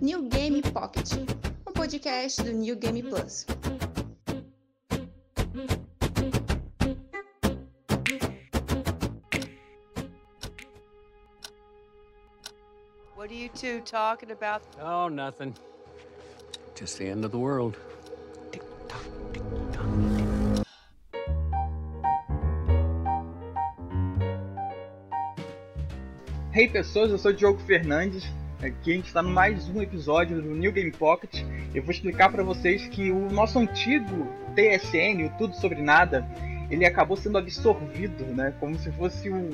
New Game Pocket, um podcast do New Game Plus. What are you two talking about? Oh, nothing. Just the end of the world. Hey pessoas, eu sou Diogo Fernandes. Aqui a gente está no mais um episódio do New Game Pocket. Eu vou explicar para vocês que o nosso antigo TSN, o Tudo Sobre Nada, ele acabou sendo absorvido, né? Como se fosse um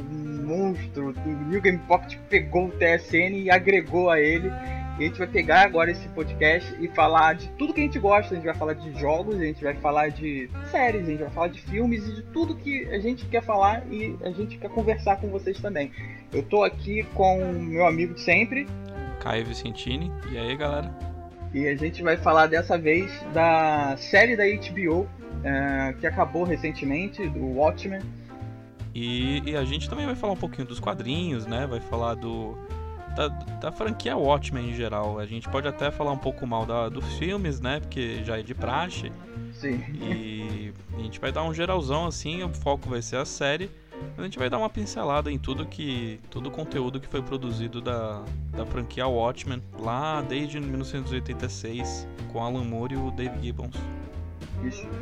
monstro. O New Game Pocket pegou o TSN e agregou a ele. E a gente vai pegar agora esse podcast e falar de tudo que a gente gosta. A gente vai falar de jogos, a gente vai falar de séries, a gente vai falar de filmes e de tudo que a gente quer falar e a gente quer conversar com vocês também. Eu tô aqui com meu amigo de sempre. Caio Vicentini. E aí, galera? E a gente vai falar dessa vez da série da HBO é, que acabou recentemente, do Watchmen. E, e, a gente também vai falar um pouquinho dos quadrinhos, né? Vai falar do da, da franquia Watchmen em geral. A gente pode até falar um pouco mal da, dos filmes, né? Porque já é de praxe. Sim. E a gente vai dar um geralzão assim, o foco vai ser a série. A gente vai dar uma pincelada em tudo que. todo o conteúdo que foi produzido da, da franquia Watchmen, lá desde 1986, com Alan Moore e o Dave Gibbons.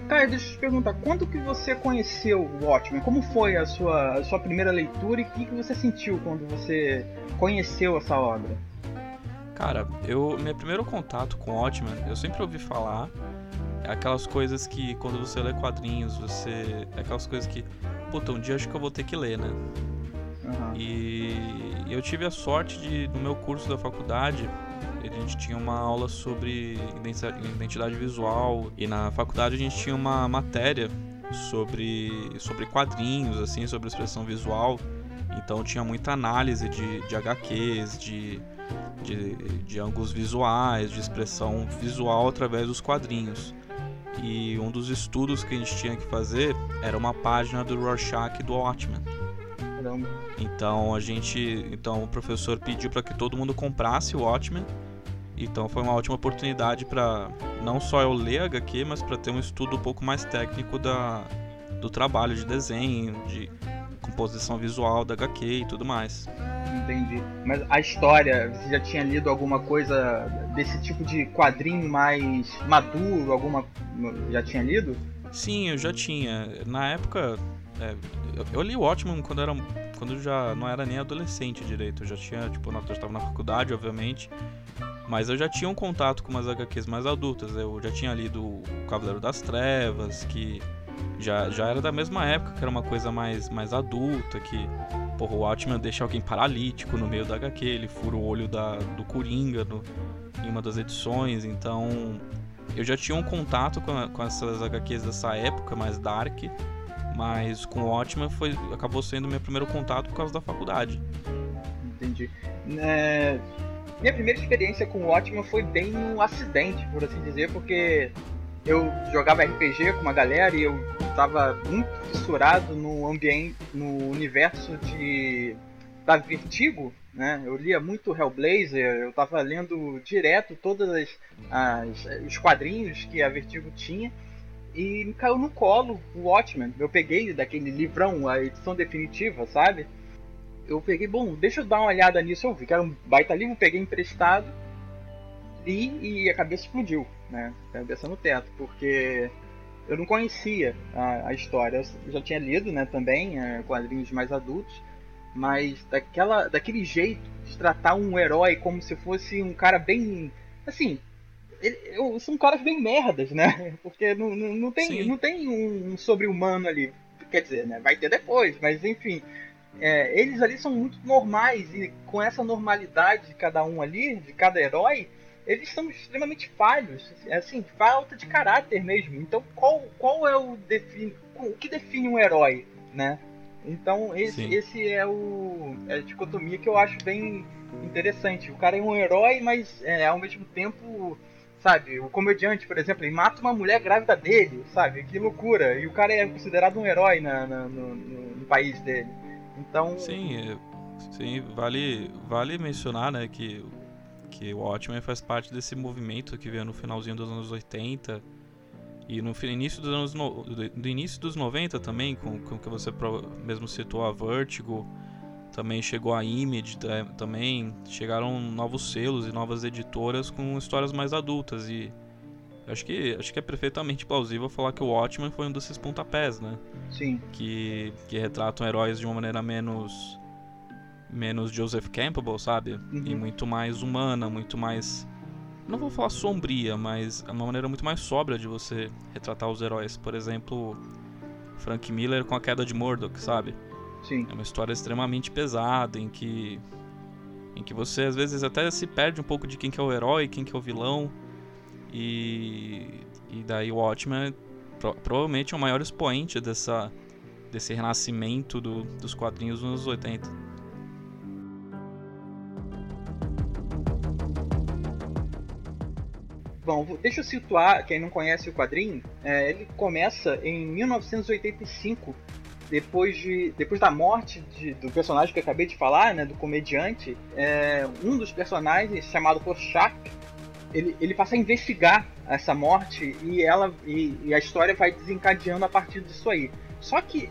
Cara, deixa eu te perguntar, quando que você conheceu o Watchmen? Como foi a sua, a sua primeira leitura e o que, que você sentiu quando você conheceu essa obra? Cara, eu meu primeiro contato com Watchmen, eu sempre ouvi falar aquelas coisas que quando você lê quadrinhos, você aquelas coisas que, puta, um dia acho que eu vou ter que ler, né? Uhum. E eu tive a sorte de no meu curso da faculdade a gente tinha uma aula sobre identidade visual e na faculdade a gente tinha uma matéria sobre, sobre quadrinhos, assim, sobre expressão visual. Então tinha muita análise de, de HQs, de, de, de ângulos visuais, de expressão visual através dos quadrinhos. E um dos estudos que a gente tinha que fazer era uma página do Rorschach do Watchmen. Então a gente, então o professor pediu para que todo mundo comprasse o Watchmen então foi uma ótima oportunidade para não só eu ler HQ, mas para ter um estudo um pouco mais técnico da, do trabalho de desenho, de composição visual da HQ e tudo mais. Entendi. Mas a história, você já tinha lido alguma coisa desse tipo de quadrinho mais maduro? Alguma. Já tinha lido? Sim, eu já tinha. Na época. É, eu, li o Watchmen quando era. Quando já não era nem adolescente direito. Eu já tinha, tipo, eu estava na faculdade, obviamente. Mas eu já tinha um contato com umas HQs mais adultas. Eu já tinha lido O Cavaleiro das Trevas, que já, já era da mesma época, que era uma coisa mais, mais adulta, que porra, o Watchman deixa alguém paralítico no meio da HQ, ele fura o olho da, do Coringa no, em uma das edições, então eu já tinha um contato com, com essas HQs dessa época, mais dark, mas com o Watchman foi, acabou sendo meu primeiro contato por causa da faculdade. Entendi. É, minha primeira experiência com o Watchmen foi bem um acidente, por assim dizer, porque eu jogava RPG com uma galera e eu estava muito fissurado no ambiente, no universo de da Vertigo, né? Eu lia muito Hellblazer, eu estava lendo direto todos as, as, os quadrinhos que a Vertigo tinha e me caiu no colo o Watchmen. Eu peguei daquele livrão, a edição definitiva, sabe? Eu peguei, bom, deixa eu dar uma olhada nisso. Eu vi que era um baita livro, peguei emprestado li e a cabeça explodiu, né? Cabeça no teto, porque eu não conhecia a, a história. Eu já tinha lido, né, também, é, quadrinhos mais adultos, mas daquela, daquele jeito de tratar um herói como se fosse um cara bem. Assim, ele, eu, são caras bem merdas, né? Porque não, não, não tem, não tem um sobre-humano ali. Quer dizer, né? Vai ter depois, mas enfim é, eles ali são muito normais e com essa normalidade de cada um ali, de cada herói, eles são extremamente falhos, assim, falta de caráter mesmo. Então, qual, qual é o define, o que define um herói, né? Então, esse, esse é o é a dicotomia que eu acho bem interessante. O cara é um herói, mas é, ao mesmo tempo, sabe, o comediante, por exemplo, ele mata uma mulher grávida dele, sabe? Que loucura! E o cara é considerado um herói na, na no, no, no país dele. Então. Sim, sim, vale, vale mencionar, né, que, que o Watchmen faz parte desse movimento que veio no finalzinho dos anos 80 e no início dos anos no, do início dos 90 também, com, com que você mesmo citou a Vertigo, também chegou a Image, também chegaram novos selos e novas editoras com histórias mais adultas e acho que acho que é perfeitamente plausível falar que o Watchmen foi um desses pontapés, né? Sim. Que que retratam heróis de uma maneira menos menos Joseph Campbell, sabe? Uhum. E muito mais humana, muito mais não vou falar sombria, mas é uma maneira muito mais sóbria de você retratar os heróis. Por exemplo, Frank Miller com a queda de Murdoch, sabe? Sim. É uma história extremamente pesada em que em que você às vezes até se perde um pouco de quem que é o herói, quem que é o vilão. E e daí o Watchmen pro, provavelmente é o maior expoente dessa desse renascimento do, dos quadrinhos nos anos 80. Bom, deixa eu situar quem não conhece o quadrinho. É, ele começa em 1985, depois, de, depois da morte de, do personagem que eu acabei de falar, né, do comediante. É, um dos personagens, chamado Rorschach, ele, ele passa a investigar essa morte e, ela, e, e a história vai desencadeando a partir disso aí. Só que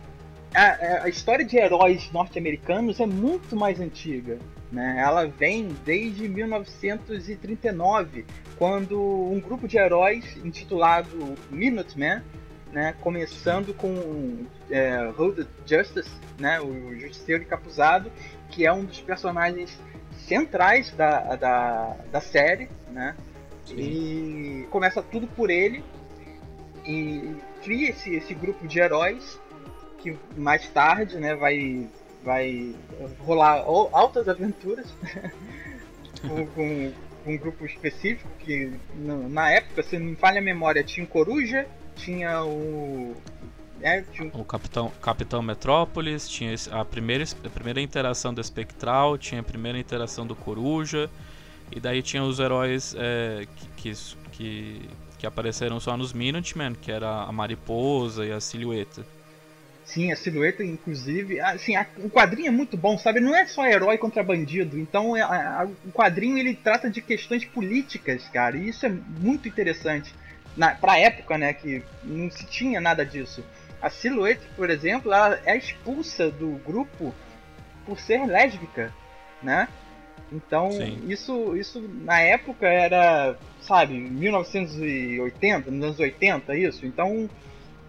a, a história de heróis norte-americanos é muito mais antiga. Né? Ela vem desde 1939, quando um grupo de heróis intitulado Minutemen, né, começando com é, Road Justice, né, o Justiceiro Encapuzado, que é um dos personagens centrais da, da, da série, né? Sim. E começa tudo por ele e cria esse, esse grupo de heróis que mais tarde, né, vai vai rolar altas aventuras com, com, um grupo específico que na época, se não me falha a memória, tinha o Coruja, tinha o é, tinha... O Capitão, Capitão Metrópolis, tinha a primeira, a primeira interação do Espectral, tinha a primeira interação do Coruja, e daí tinha os heróis é, que, que, que, apareceram só nos Minutemen, que era a Mariposa e a Silhueta. Sim, a silhueta, inclusive. Assim, a, o quadrinho é muito bom, sabe? Não é só herói contra bandido. Então, é, a, a, o quadrinho ele trata de questões políticas, cara. E isso é muito interessante. Na, pra época, né? Que não se tinha nada disso. A silhueta, por exemplo, ela é expulsa do grupo por ser lésbica, né? Então, isso, isso na época era, sabe, 1980, nos anos 80, isso. Então,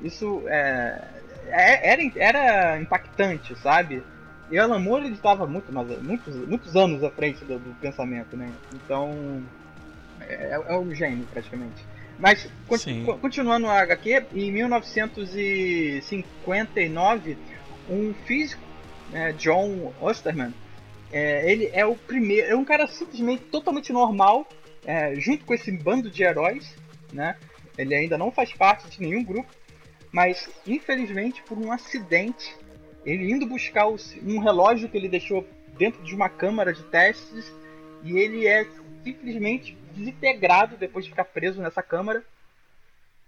isso é, é, era, era impactante, sabe? E o Alan Moore ele estava muito, muitos, muitos anos à frente do, do pensamento, né? Então é, é um gênio praticamente. Mas continu, continuando a HQ, em 1959, um físico, né, John Osterman, é, ele é o primeiro, é um cara simplesmente totalmente normal, é, junto com esse bando de heróis, né? Ele ainda não faz parte de nenhum grupo, mas infelizmente por um acidente, ele indo buscar um relógio que ele deixou dentro de uma câmara de testes e ele é simplesmente desintegrado depois de ficar preso nessa câmara.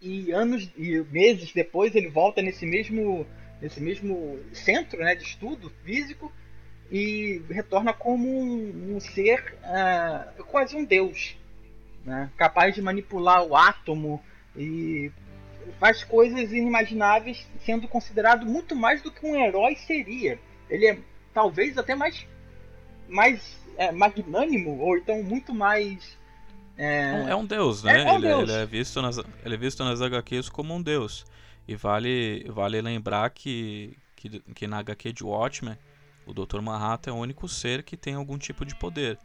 E anos e meses depois ele volta nesse mesmo nesse mesmo centro né, de estudo físico e retorna como um, um ser uh, quase um deus, né, capaz de manipular o átomo e faz coisas inimagináveis, sendo considerado muito mais do que um herói seria. Ele é talvez até mais, mais é, magnânimo, ou então muito mais. É, é um deus, né? É, é um ele, é, deus. ele, é visto nas, ele é visto nas HQs como um deus. E vale, vale lembrar que, que, que na HQ de Watchmen, o Dr. Manhattan é o único ser que tem algum tipo de poder.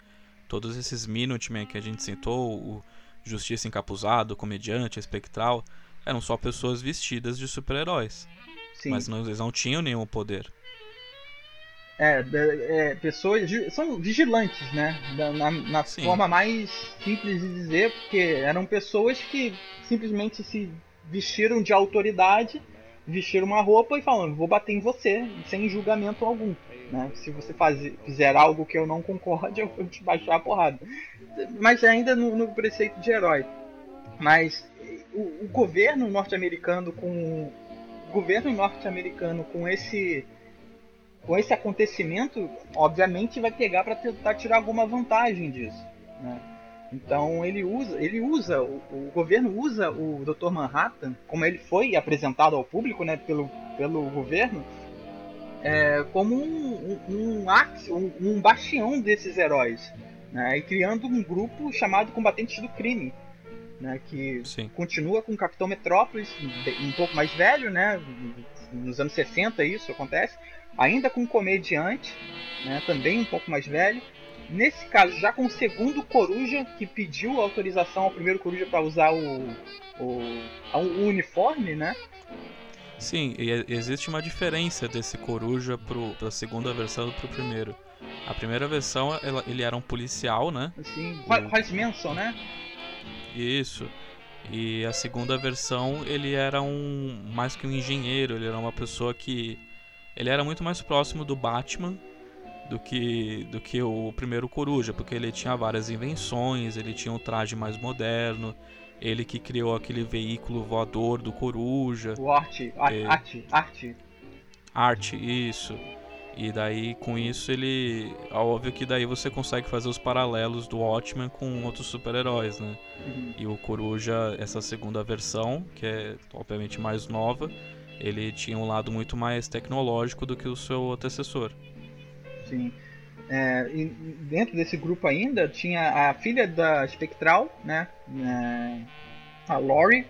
Todos esses Minutemen que a gente citou, o Justiça Encapuzado, o Comediante, Espectral, eram só pessoas vestidas de super-heróis. Mas não, eles não tinham nenhum poder. É, é, pessoas. São vigilantes, né? Na, na forma mais simples de dizer, porque eram pessoas que simplesmente se vestiram de autoridade, vestiram uma roupa e falam: vou bater em você, sem julgamento algum. Né? Se você fizer algo que eu não concorde, eu vou te baixar a porrada. Mas ainda no, no preceito de herói. Mas o, o governo norte-americano com o governo norte-americano com esse com esse acontecimento, obviamente vai pegar para tentar tirar alguma vantagem disso. Né? Então ele usa, ele usa, o, o, governo usa o Dr. Manhattan, como ele foi apresentado ao público, né, pelo, pelo governo, é, como um, um, um, um, bastião desses heróis, né, e criando um grupo chamado Combatentes do Crime, né, que Sim. continua com o Capitão Metrópolis, um pouco mais velho, né, nos anos 60 isso acontece, ainda com um comediante, né, também um pouco mais velho, Nesse caso, já com o segundo Coruja, que pediu autorização ao primeiro Coruja para usar o, o, o, uniforme, né? Sim, e existe uma diferença desse Coruja para a segunda versão do pro primeiro. A primeira versão, ela, ele era um policial, né? Sim, o... Manson, né? Isso. E a segunda versão, ele era um mais que um engenheiro, ele era uma pessoa que ele era muito mais próximo do Batman do que, do que o primeiro Coruja, porque ele tinha várias invenções, ele tinha um traje mais moderno, ele que criou aquele veículo voador do Coruja. O arte, é, arte, arte. Arte, isso. E daí com isso ele. Óbvio que daí você consegue fazer os paralelos do Watchmen com outros super-heróis, né? Uhum. E o Coruja, essa segunda versão, que é obviamente mais nova, ele tinha um lado muito mais tecnológico do que o seu antecessor. Sim. É, dentro desse grupo ainda tinha a filha da Spectral, né? É, a Lori,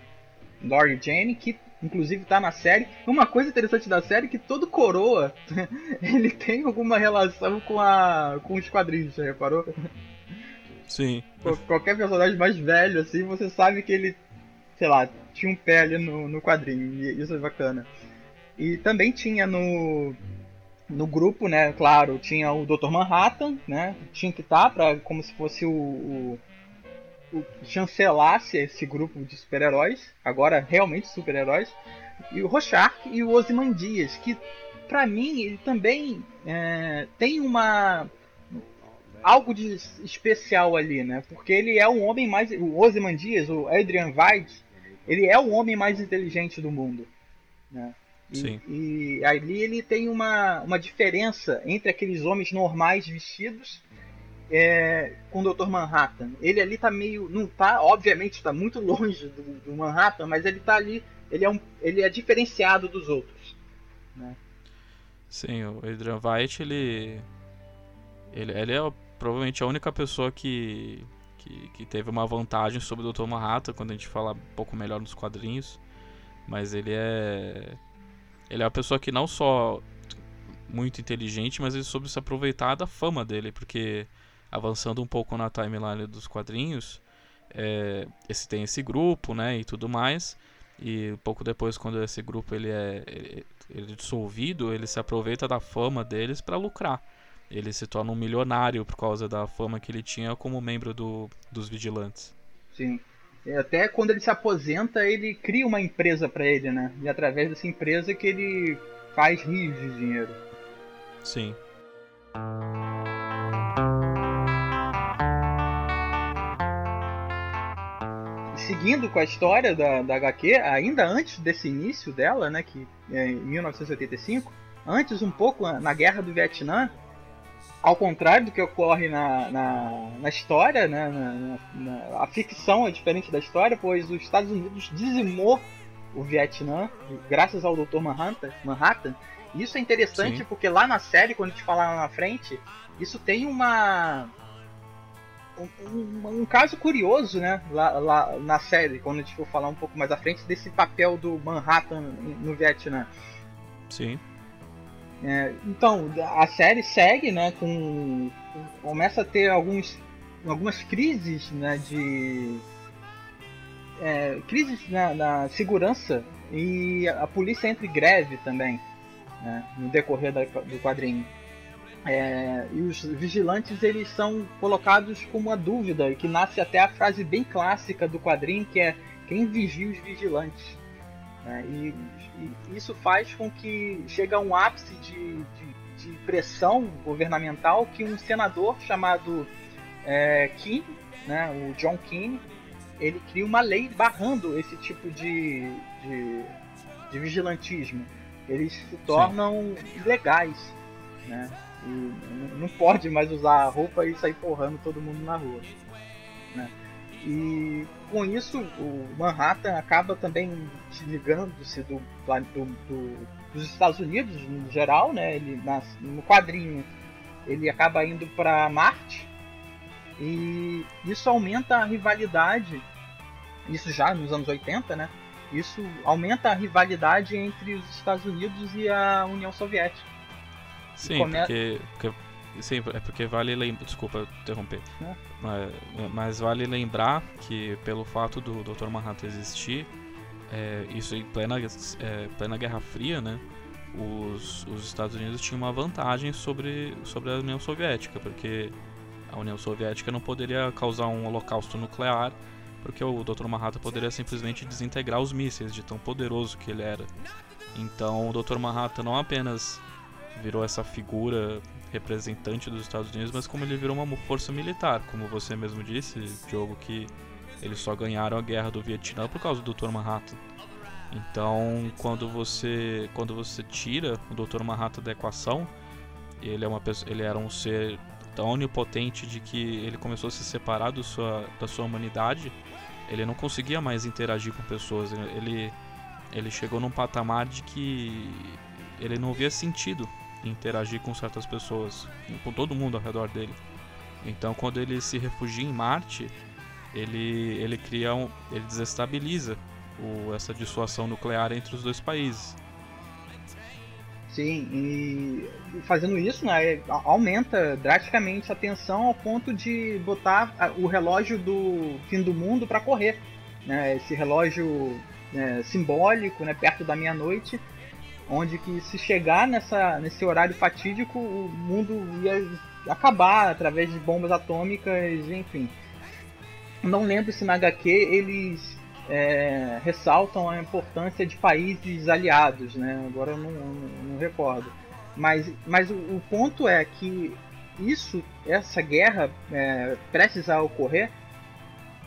Lori Jane, que inclusive está na série. Uma coisa interessante da série é que todo coroa ele tem alguma relação com a com os quadrinhos, já reparou? Sim. Qualquer personagem mais velho assim, você sabe que ele, sei lá, tinha um pé ali no, no quadrinho, e isso é bacana. E também tinha no no grupo, né, claro, tinha o Dr. Manhattan, né, tinha que estar tá para como se fosse o, o, o chancelasse esse grupo de super-heróis, agora realmente super-heróis, e o Rorschach e o Ozymandias, que para mim ele também é, tem uma algo de especial ali, né, porque ele é o homem mais, o Ozymandias, o Adrian Veidt, ele é o homem mais inteligente do mundo, né. Sim. E, e ali ele tem uma, uma diferença entre aqueles homens normais vestidos é, com o Dr. Manhattan. Ele ali tá meio. Não tá, obviamente, está muito longe do, do, Manhattan, mas ele tá ali. Ele é, um, ele é diferenciado dos outros. Né? Sim, o Adrian White, ele. Ele, ele é provavelmente a única pessoa que, que, que, teve uma vantagem sobre o Dr. Manhattan quando a gente fala um pouco melhor nos quadrinhos. Mas ele é. Ele é uma pessoa que não só muito inteligente, mas ele soube se aproveitar da fama dele, porque avançando um pouco na timeline dos quadrinhos, é, esse tem esse grupo, né, e tudo mais. E pouco depois, quando esse grupo ele é, ele, é dissolvido, ele se aproveita da fama deles para lucrar. Ele se torna um milionário por causa da fama que ele tinha como membro do, dos vigilantes. Sim. Até quando ele se aposenta, ele cria uma empresa para ele, né? E através dessa empresa que ele faz rios de dinheiro. Sim. Seguindo com a história da, da HQ, ainda antes desse início dela, né, que é em 1985, antes um pouco na Guerra do Vietnã, ao contrário do que ocorre na, na, na história, né, na, na, a ficção é diferente da história, pois os Estados Unidos dizimou o Vietnã graças ao Dr. Manhattan. Manhattan. Isso é interessante Sim. porque lá na série, quando a gente falar lá na frente, isso tem uma um, um, um, caso curioso, né? Lá, lá, na série, quando a gente for falar um pouco mais à frente desse papel do Manhattan no Vietnã. Sim. É, então, a série segue, né, com... Começa a ter alguns, algumas crises, né, de... É, crises na, na, segurança e a polícia entra em greve também, né, no decorrer da, do quadrinho. É, e os vigilantes eles são colocados como uma dúvida, que nasce até a frase bem clássica do quadrinho, que é quem vigia os vigilantes. Né? E, e, isso faz com que chegue a um ápice de, de, de pressão governamental que um senador chamado é, Keane, né, o John Keane, ele cria uma lei barrando esse tipo de, de, de vigilantismo. Eles se tornam Sim. ilegais. né? E não pode mais usar a roupa e sair porrando todo mundo na rua, né? E com isso o Manhattan acaba também desligando-se do, do, do, dos Estados Unidos no geral, né? Ele no quadrinho ele acaba indo para Marte e isso aumenta a rivalidade. Isso já nos anos 80, né? Isso aumenta a rivalidade entre os Estados Unidos e a União Soviética. Sim, come... porque, porque, sim, é porque vale lembrar. Desculpa interromper. É. Mas, mas, vale lembrar que pelo fato do Dr. Manhattan existir, é, isso em plena, é, plena Guerra Fria, né? Os, os Estados Unidos tinham uma vantagem sobre, sobre a União Soviética, porque a União Soviética não poderia causar um holocausto nuclear porque o Dr. Manhattan poderia simplesmente desintegrar os mísseis de tão poderoso que ele era. Então o Dr. Manhattan não apenas virou essa figura representante dos Estados Unidos, mas como ele virou uma força militar, como você mesmo disse, Diogo, que eles só ganharam a guerra do Vietnã por causa do Dr. Manhattan. Então, quando você quando você tira o Dr. Manhattan da equação, ele é uma pessoa, ele era um ser tão onipotente de que ele começou a se separar do sua, da sua humanidade ele não conseguia mais interagir com pessoas. Ele, ele chegou num patamar de que ele não via sentido interagir com certas pessoas, com todo mundo ao redor dele. Então, quando ele se refugia em Marte, ele, ele cria um, ele desestabiliza o, essa dissuasão nuclear entre os dois países. Sim, e fazendo isso, né, aumenta drasticamente a tensão ao ponto de botar o relógio do fim do mundo para correr. Né, esse relógio né, simbólico, né, perto da meia-noite, onde que se chegar nessa, nesse horário fatídico, o mundo ia acabar através de bombas atômicas, enfim. Não lembro se na HQ eles é, ressaltam a importância de países aliados, né? Agora eu não, não, não recordo. Mas, mas o, o, ponto é que isso, essa guerra é, prestes a ocorrer,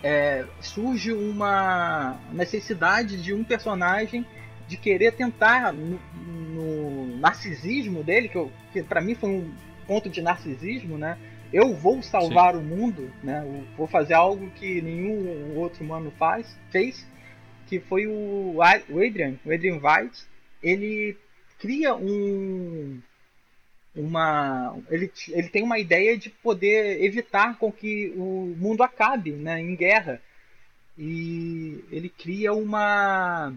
é, surge uma necessidade de um personagem de querer tentar no, no narcisismo dele, que, que para mim foi um ponto de narcisismo, né? eu vou salvar Sim. o mundo, né? Eu vou fazer algo que nenhum outro humano faz, fez, que foi o Adrian, o Adrian White, ele cria um uma ele, ele tem uma ideia de poder evitar com que o mundo acabe, né, em guerra. E ele cria uma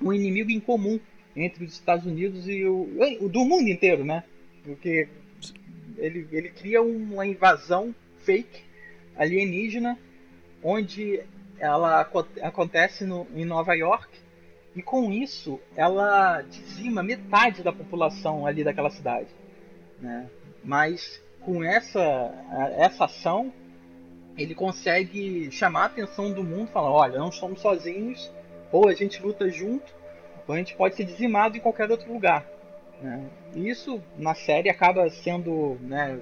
um inimigo em comum entre os Estados Unidos e o, do mundo inteiro, né? Porque ele, ele cria uma invasão fake alienígena onde ela acontece no, em Nova York e com isso ela dizima metade da população ali daquela cidade, né? Mas com essa essa ação ele consegue chamar a atenção do mundo, falar, olha, não estamos sozinhos, ou a gente luta junto, ou a gente pode ser dizimado em qualquer outro lugar. Né? E isso na série acaba sendo. Né,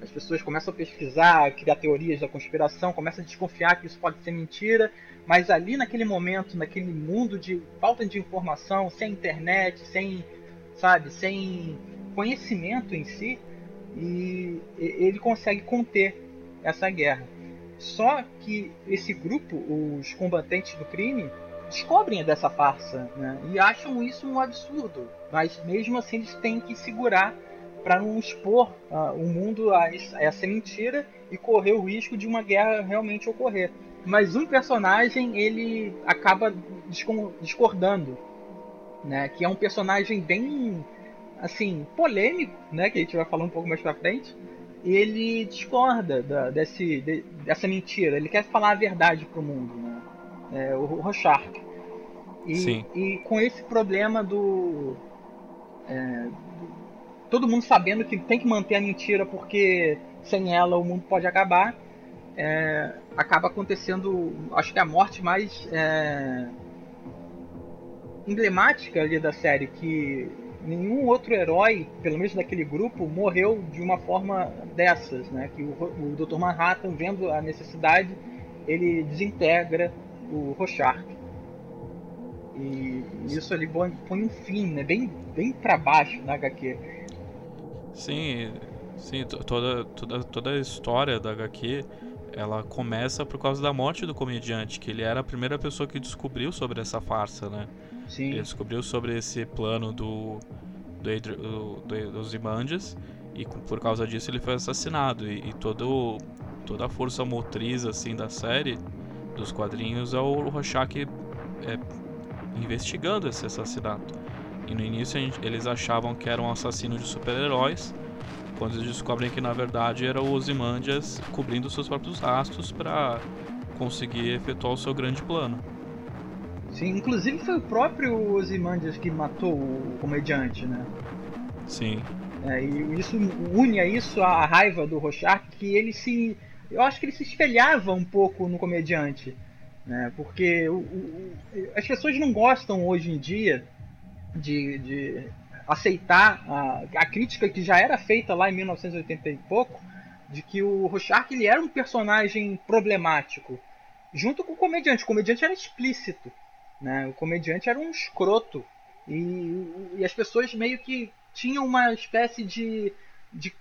as pessoas começam a pesquisar, criar teorias da conspiração, começam a desconfiar que isso pode ser mentira, mas ali naquele momento, naquele mundo de falta de informação, sem internet, sem, sabe, sem conhecimento em si, e ele consegue conter essa guerra. Só que esse grupo, os combatentes do crime, descobrem dessa farsa né? e acham isso um absurdo. Mas mesmo assim eles têm que segurar para não expor uh, o mundo a, essa mentira e correr o risco de uma guerra realmente ocorrer. Mas um personagem ele acaba discordando, né? Que é um personagem bem assim polêmico, né? Que a gente vai falar um pouco mais para frente. Ele discorda da, desse, de, dessa mentira. Ele quer falar a verdade pro mundo, né? É, o Rochark. E, e, com esse problema do, é, todo mundo sabendo que tem que manter a mentira porque sem ela o mundo pode acabar, é, acaba acontecendo, acho que a morte mais é, emblemática ali da série, que nenhum outro herói, pelo menos daquele grupo, morreu de uma forma dessas, né? Que o, o Dr. Manhattan, vendo a necessidade, ele desintegra o Rorschach. E isso ali põe um fim, né? Bem, bem para baixo na HQ. Sim, sim, toda, toda, toda a história da HQ ela começa por causa da morte do comediante, que ele era a primeira pessoa que descobriu sobre essa farsa, né? Sim. Ele descobriu sobre esse plano do, do, Adri, do, do dos Imandias e por causa disso ele foi assassinado e, e todo, toda a força motriz assim da série dos quadrinhos é o Rorschach é, investigando esse assassinato. E no início gente, eles achavam que era um assassino de super-heróis, quando eles descobrem que na verdade era o Ozymandias cobrindo seus próprios rastros para conseguir efetuar o seu grande plano. Sim, inclusive foi o próprio Ozymandias que matou o comediante, né? Sim. É, e isso une a isso a raiva do Rorschach, que ele se. Eu acho que ele se espelhava um pouco no comediante. Né? Porque o, o, as pessoas não gostam hoje em dia de, de aceitar a, a, crítica que já era feita lá em 1980 e pouco, de que o Rorschach ele era um personagem problemático, junto com o comediante. O comediante era explícito. Né? O comediante era um escroto. E, e as pessoas meio que tinham uma espécie de, de,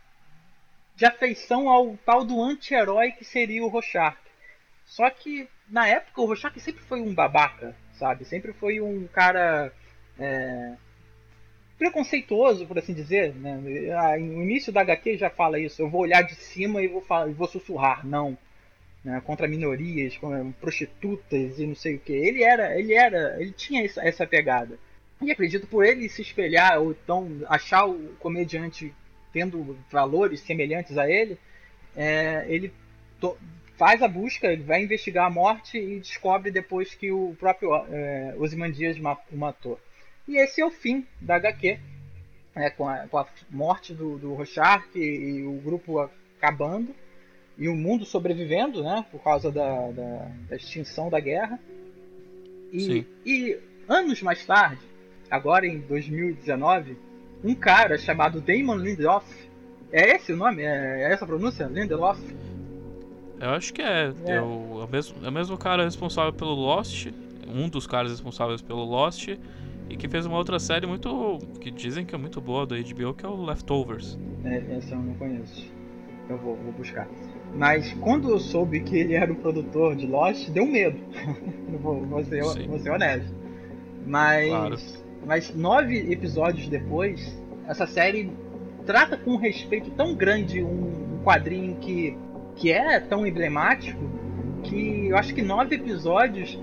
de afeição ao tal do anti-herói que seria o Rorschach. Só que na época o Rorschach sempre foi um babaca, sabe? Sempre foi um cara é, preconceituoso, por assim dizer. Né? No início da HQ já fala isso. Eu vou olhar de cima e vou, falar, vou sussurrar. Não né, contra minorias, contra prostitutas e não sei o que. Ele era, ele era, ele tinha essa pegada. E acredito por ele se espelhar ou então achar o comediante tendo valores semelhantes a ele, é, ele faz a busca, ele vai investigar a morte e descobre depois que o próprio é, Ozymandias o matou. E esse é o fim da HQ, é, com, a, com, a, morte do, do Rorschach e, e o grupo acabando e o mundo sobrevivendo, né, por causa da, da, da extinção da guerra. E, e, anos mais tarde, agora em 2019, um cara chamado Damon Lindelof, é esse o nome? É, é essa a pronúncia? Lindelof? Eu acho que é. é. é, o, é, o mesmo, é o mesmo cara responsável pelo Lost, um dos caras responsáveis pelo Lost, e que fez uma outra série muito. que dizem que é muito boa da HBO, que é o Leftovers. É, essa eu não conheço. Eu vou, vou buscar. Mas quando eu soube que ele era o produtor de Lost, deu medo. vou, vou, ser, vou ser honesto. Mas, claro. Mas nove episódios depois, essa série trata com um respeito tão grande um, quadrinho que, que é tão emblemático que eu acho que nove episódios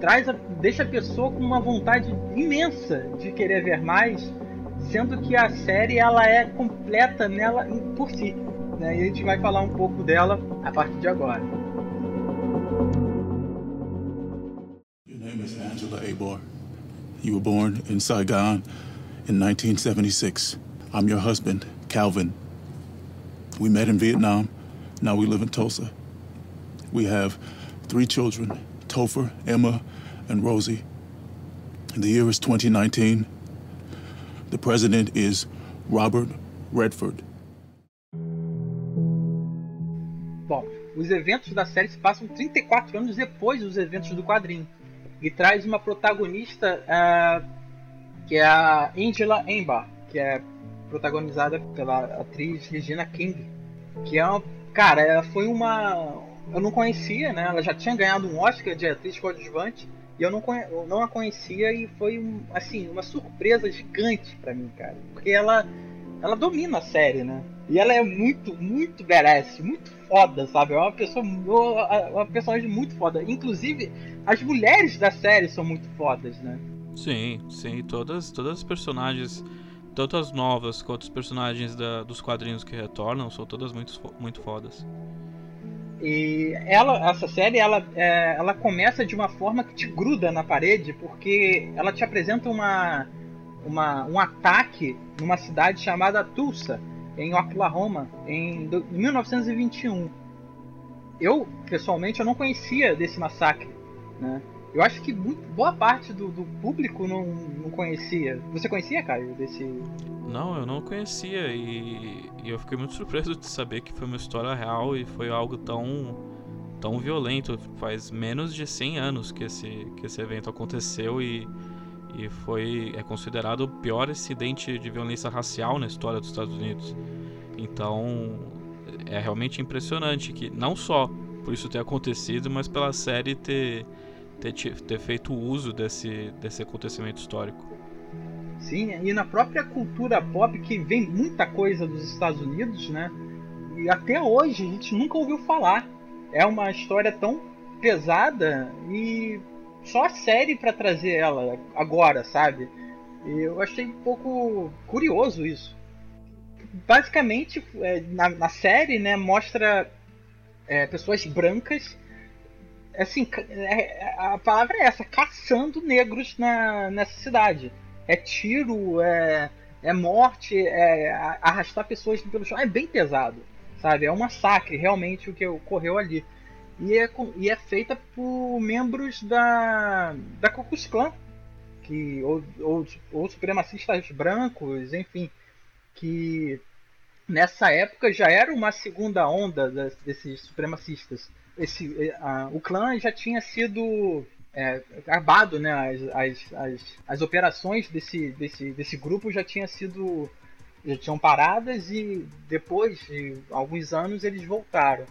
traz a, deixa a pessoa com uma vontade imensa de querer ver mais, sendo que a série ela é completa nela por si né? E a gente vai falar um pouco dela a partir de agora. Your name is Angela Abor. You were born in Saigon in 1976. I'm your husband, Calvin. We met in Vietnam. Now we live in Tulsa. We have three children Topher, Emma, and Rosie. The year is 2019. The president is Robert Redford. Bom, os eventos da série se passam 34 anos depois dos eventos do quadrinho. E traz uma protagonista uh, que é a Angela Embar, que é protagonizada pela atriz Regina King. Que é uma. Cara, ela foi uma. Eu não conhecia, né? Ela já tinha ganhado um Oscar de atriz coadjuvante. E eu não, conhe... não a conhecia e foi assim, uma surpresa gigante para mim, cara. Porque ela, ela domina a série, né? E ela é muito, muito badass, muito foda, sabe? É uma pessoa, uma personagem muito foda. Inclusive, as mulheres da série são muito fodas, né? Sim, sim. Todas, todas as personagens, tanto as novas quanto os personagens da, dos quadrinhos que retornam, são todas muito, muito fodas. E ela, essa série, ela, é, ela começa de uma forma que te gruda na parede, porque ela te apresenta uma, uma, um ataque numa cidade chamada Tulsa em Oklahoma em 1921. Eu, pessoalmente, eu não conhecia desse massacre. Né? Eu acho que muito, boa parte do, do público não, não, conhecia. Você conhecia, Caio, desse... Não, eu não conhecia e, e, eu fiquei muito surpreso de saber que foi uma história real e foi algo tão, tão violento. Faz menos de 100 anos que esse, que esse evento aconteceu e, E foi é considerado o pior incidente de violência racial na história dos Estados Unidos. Então, é realmente impressionante que não só por isso ter acontecido, mas pela série ter ter, ter feito uso desse desse acontecimento histórico. Sim, e na própria cultura pop que vem muita coisa dos Estados Unidos, né? E até hoje a gente nunca ouviu falar. É uma história tão pesada e só a série para trazer ela agora, sabe? Eu achei um pouco curioso isso. Basicamente, é, na, na série, né, mostra é, pessoas brancas assim, é, a palavra é essa, caçando negros na, nessa cidade é tiro, é, é morte, é arrastar pessoas pelo chão. É bem pesado, sabe? É um massacre realmente o que ocorreu ali. E é, e é feita por membros da, da Ku Klux Klan, que, ou, ou, ou supremacistas brancos, enfim, que nessa época já era uma segunda onda desses supremacistas. Esse, a, o clã já tinha sido é, acabado, né? As, as, as, as, operações desse, desse, desse grupo já tinham sido já tinham paradas e depois de alguns anos eles voltaram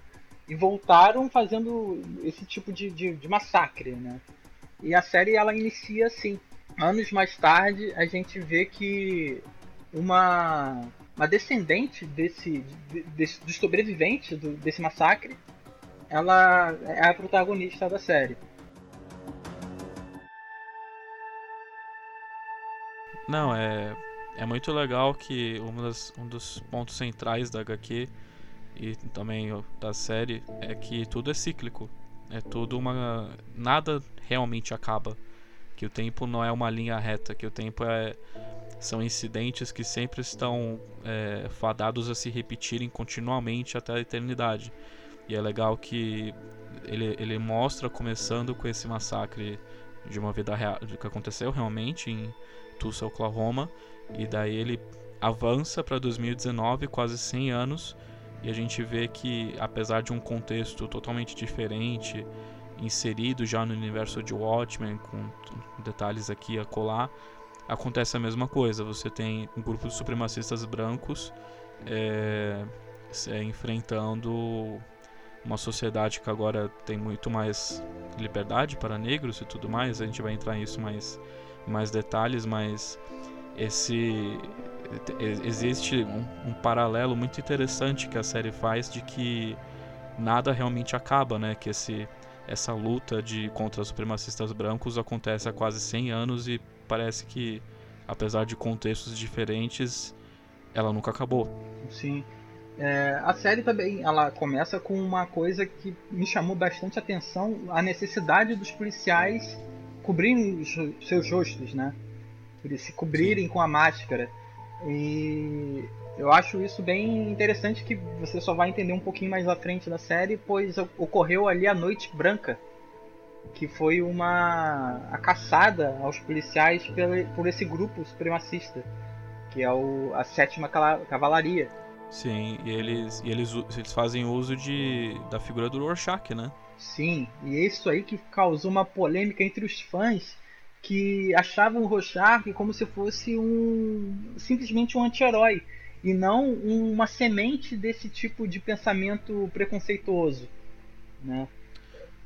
e voltaram fazendo esse tipo de, de, de massacre, né? E a série ela inicia assim. Anos mais tarde a gente vê que uma, uma descendente desse, desse dos sobreviventes do, desse massacre, ela é a protagonista da série. Não, é, é muito legal que das, um dos pontos centrais da HQ e também da série é que tudo é cíclico. É tudo uma. Nada realmente acaba. Que o tempo não é uma linha reta, que o tempo é. São incidentes que sempre estão é, fadados a se repetirem continuamente até a eternidade. E é legal que ele, ele mostra começando com esse massacre de uma vida real, que aconteceu realmente em Tulsa, Oklahoma, e daí ele avança para 2019, quase 100 anos, e a gente vê que apesar de um contexto totalmente diferente, inserido já no universo de Watchmen, com detalhes aqui a colar, acontece a mesma coisa. Você tem um grupo de supremacistas brancos é, é, enfrentando uma sociedade que agora tem muito mais liberdade para negros e tudo mais. A gente vai entrar nisso mais mais detalhes, mas esse existe um, um, paralelo muito interessante que a série faz de que nada realmente acaba, né? Que esse essa luta de contra os supremacistas brancos acontece há quase 100 anos e parece que apesar de contextos diferentes, ela nunca acabou. Sim. É, a série também ela começa com uma coisa que me chamou bastante atenção, a necessidade dos policiais cobrirem os seus rostos, né? Eles se cobrirem Sim. com a máscara. E eu acho isso bem interessante que você só vai entender um pouquinho mais à frente da série, pois ocorreu ali a Noite Branca, que foi uma a caçada aos policiais por esse grupo supremacista, que é o, a sétima cavalaria. Sim, e eles, e eles, eles fazem uso de, da figura do Rorschach, né? Sim, e é isso aí que causou uma polêmica entre os fãs que achavam o Rorschach como se fosse um simplesmente um anti-herói e não uma semente desse tipo de pensamento preconceituoso, né?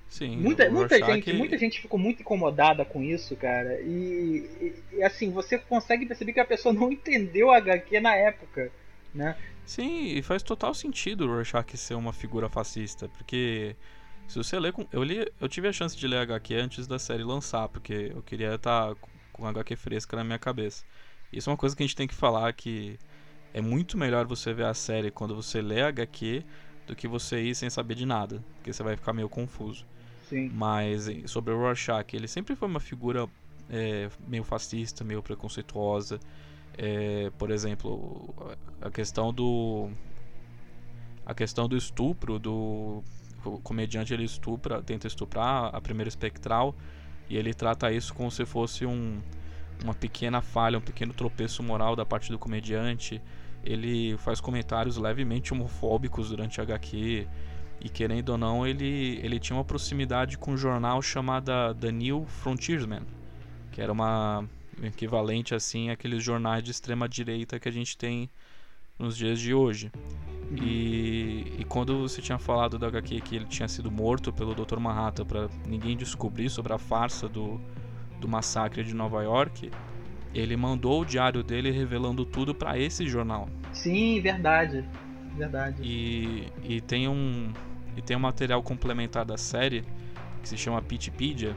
Sim, muita, muita gente, muita gente ficou muito incomodada com isso, cara. E, e, e, assim, você consegue perceber que a pessoa não entendeu a HQ na época, né? Sim, e faz total sentido o Rorschach ser uma figura fascista, porque se você ler com. Eu, li, eu tive a chance de ler HQ antes da série lançar, porque eu queria estar tá com HQ fresca na minha cabeça. Isso é uma coisa que a gente tem que falar que é muito melhor você ver a série quando você lê HQ do que você ir sem saber de nada, porque você vai ficar meio confuso. Sim. Mas sobre o Rorschach, ele sempre foi uma figura é, meio fascista, meio preconceituosa. É, por exemplo, a questão do a questão do estupro do o comediante ele estupra, tenta estuprar a primeira espectral e ele trata isso como se fosse um, uma pequena falha, um pequeno tropeço moral da parte do comediante. Ele faz comentários levemente homofóbicos durante a HQ e querendo ou não, ele, ele tinha uma proximidade com um jornal chamado The New Frontiersman, que era uma, equivalente assim àqueles jornais de extrema direita que a gente tem nos dias de hoje. E, e quando você tinha falado da HQ que ele tinha sido morto pelo Dr. Manhattan para ninguém descobrir sobre a farsa do, do massacre de Nova York, ele mandou o diário dele revelando tudo para esse jornal. Sim, verdade. Verdade. E, e tem um e tem um material complementar da série que se chama Pitpedia,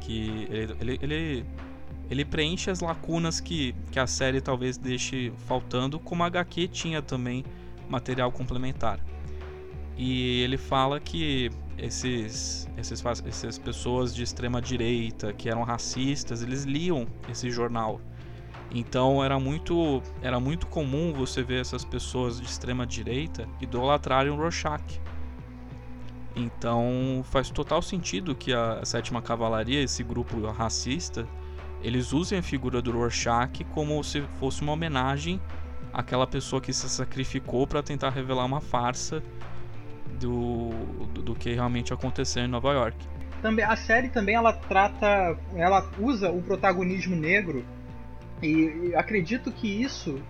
que ele, ele, ele, ele preenche as lacunas que, que a série talvez deixe faltando, como a HQ tinha também material complementar. E ele fala que esses, esses, essas pessoas de extrema direita que eram racistas, eles liam esse jornal. Então era muito, era muito comum você ver essas pessoas de extrema direita idolatrarem o Rorschach. Então faz total sentido que a Sétima Cavalaria, esse grupo racista, eles usem a figura do Rorschach como se fosse uma homenagem àquela pessoa que se sacrificou para tentar revelar uma farsa do, do, do, que realmente aconteceu em Nova York. Também a série também ela trata, ela usa o protagonismo negro e, e acredito que isso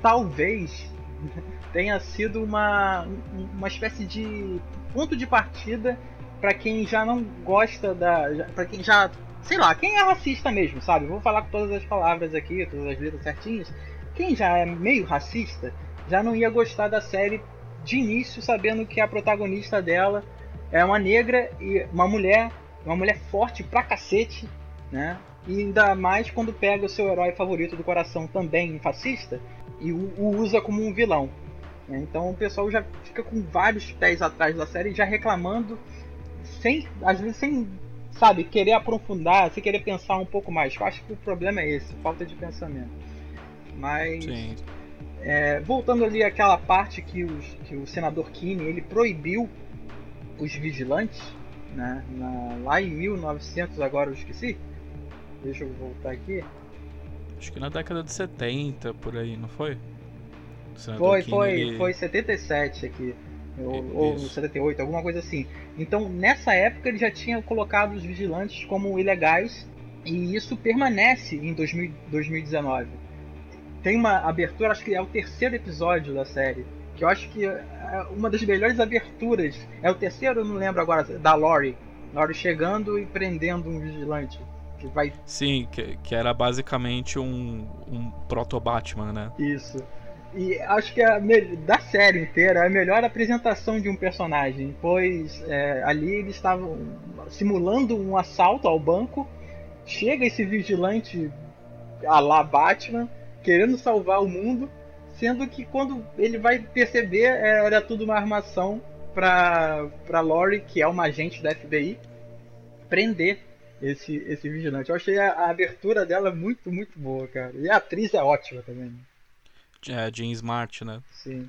talvez tenha sido uma, uma espécie de ponto de partida para quem já não gosta da. para quem já. sei lá, quem é racista mesmo, sabe? Vou falar com todas as palavras aqui, todas as letras certinhas. Quem já é meio racista já não ia gostar da série de início, sabendo que a protagonista dela é uma negra e uma mulher, uma mulher forte pra cacete, né? E ainda mais quando pega o seu herói favorito do coração também fascista e o, usa como um vilão. Né? Então o pessoal já fica com vários pés atrás da série já reclamando, sem, às vezes sem, sabe, querer aprofundar, sem querer pensar um pouco mais. Eu acho que o problema é esse, falta de pensamento. Mas é, voltando ali àquela parte que, os, que o senador Kinney ele proibiu os vigilantes, né, na, lá em 1900, agora eu esqueci. Deixa eu voltar aqui. Acho que na década de 70, por aí, não foi? Foi, foi, ele... foi 77 aqui. Ou, ou 78, alguma coisa assim. Então, nessa época, ele já tinha colocado os vigilantes como ilegais e isso permanece em 2000, 2019. Tem uma abertura, acho que é o terceiro episódio da série, que eu acho que é uma das melhores aberturas. É o terceiro, eu não lembro agora, da Lori. Lori chegando e prendendo um vigilante que vai. Sim, que, que era basicamente um, um proto-Batman, né? Isso. E acho que a da série inteira a melhor apresentação de um personagem, pois é, ali eles estavam simulando um assalto ao banco. Chega esse vigilante a lá Batman, querendo salvar o mundo, sendo que quando ele vai perceber era tudo uma armação para para Lori, que é uma agente da FBI, prender esse, esse vigilante. Eu achei a, a, abertura dela muito, muito boa, cara. E a atriz é ótima também. É, Jean Smart, né? Sim.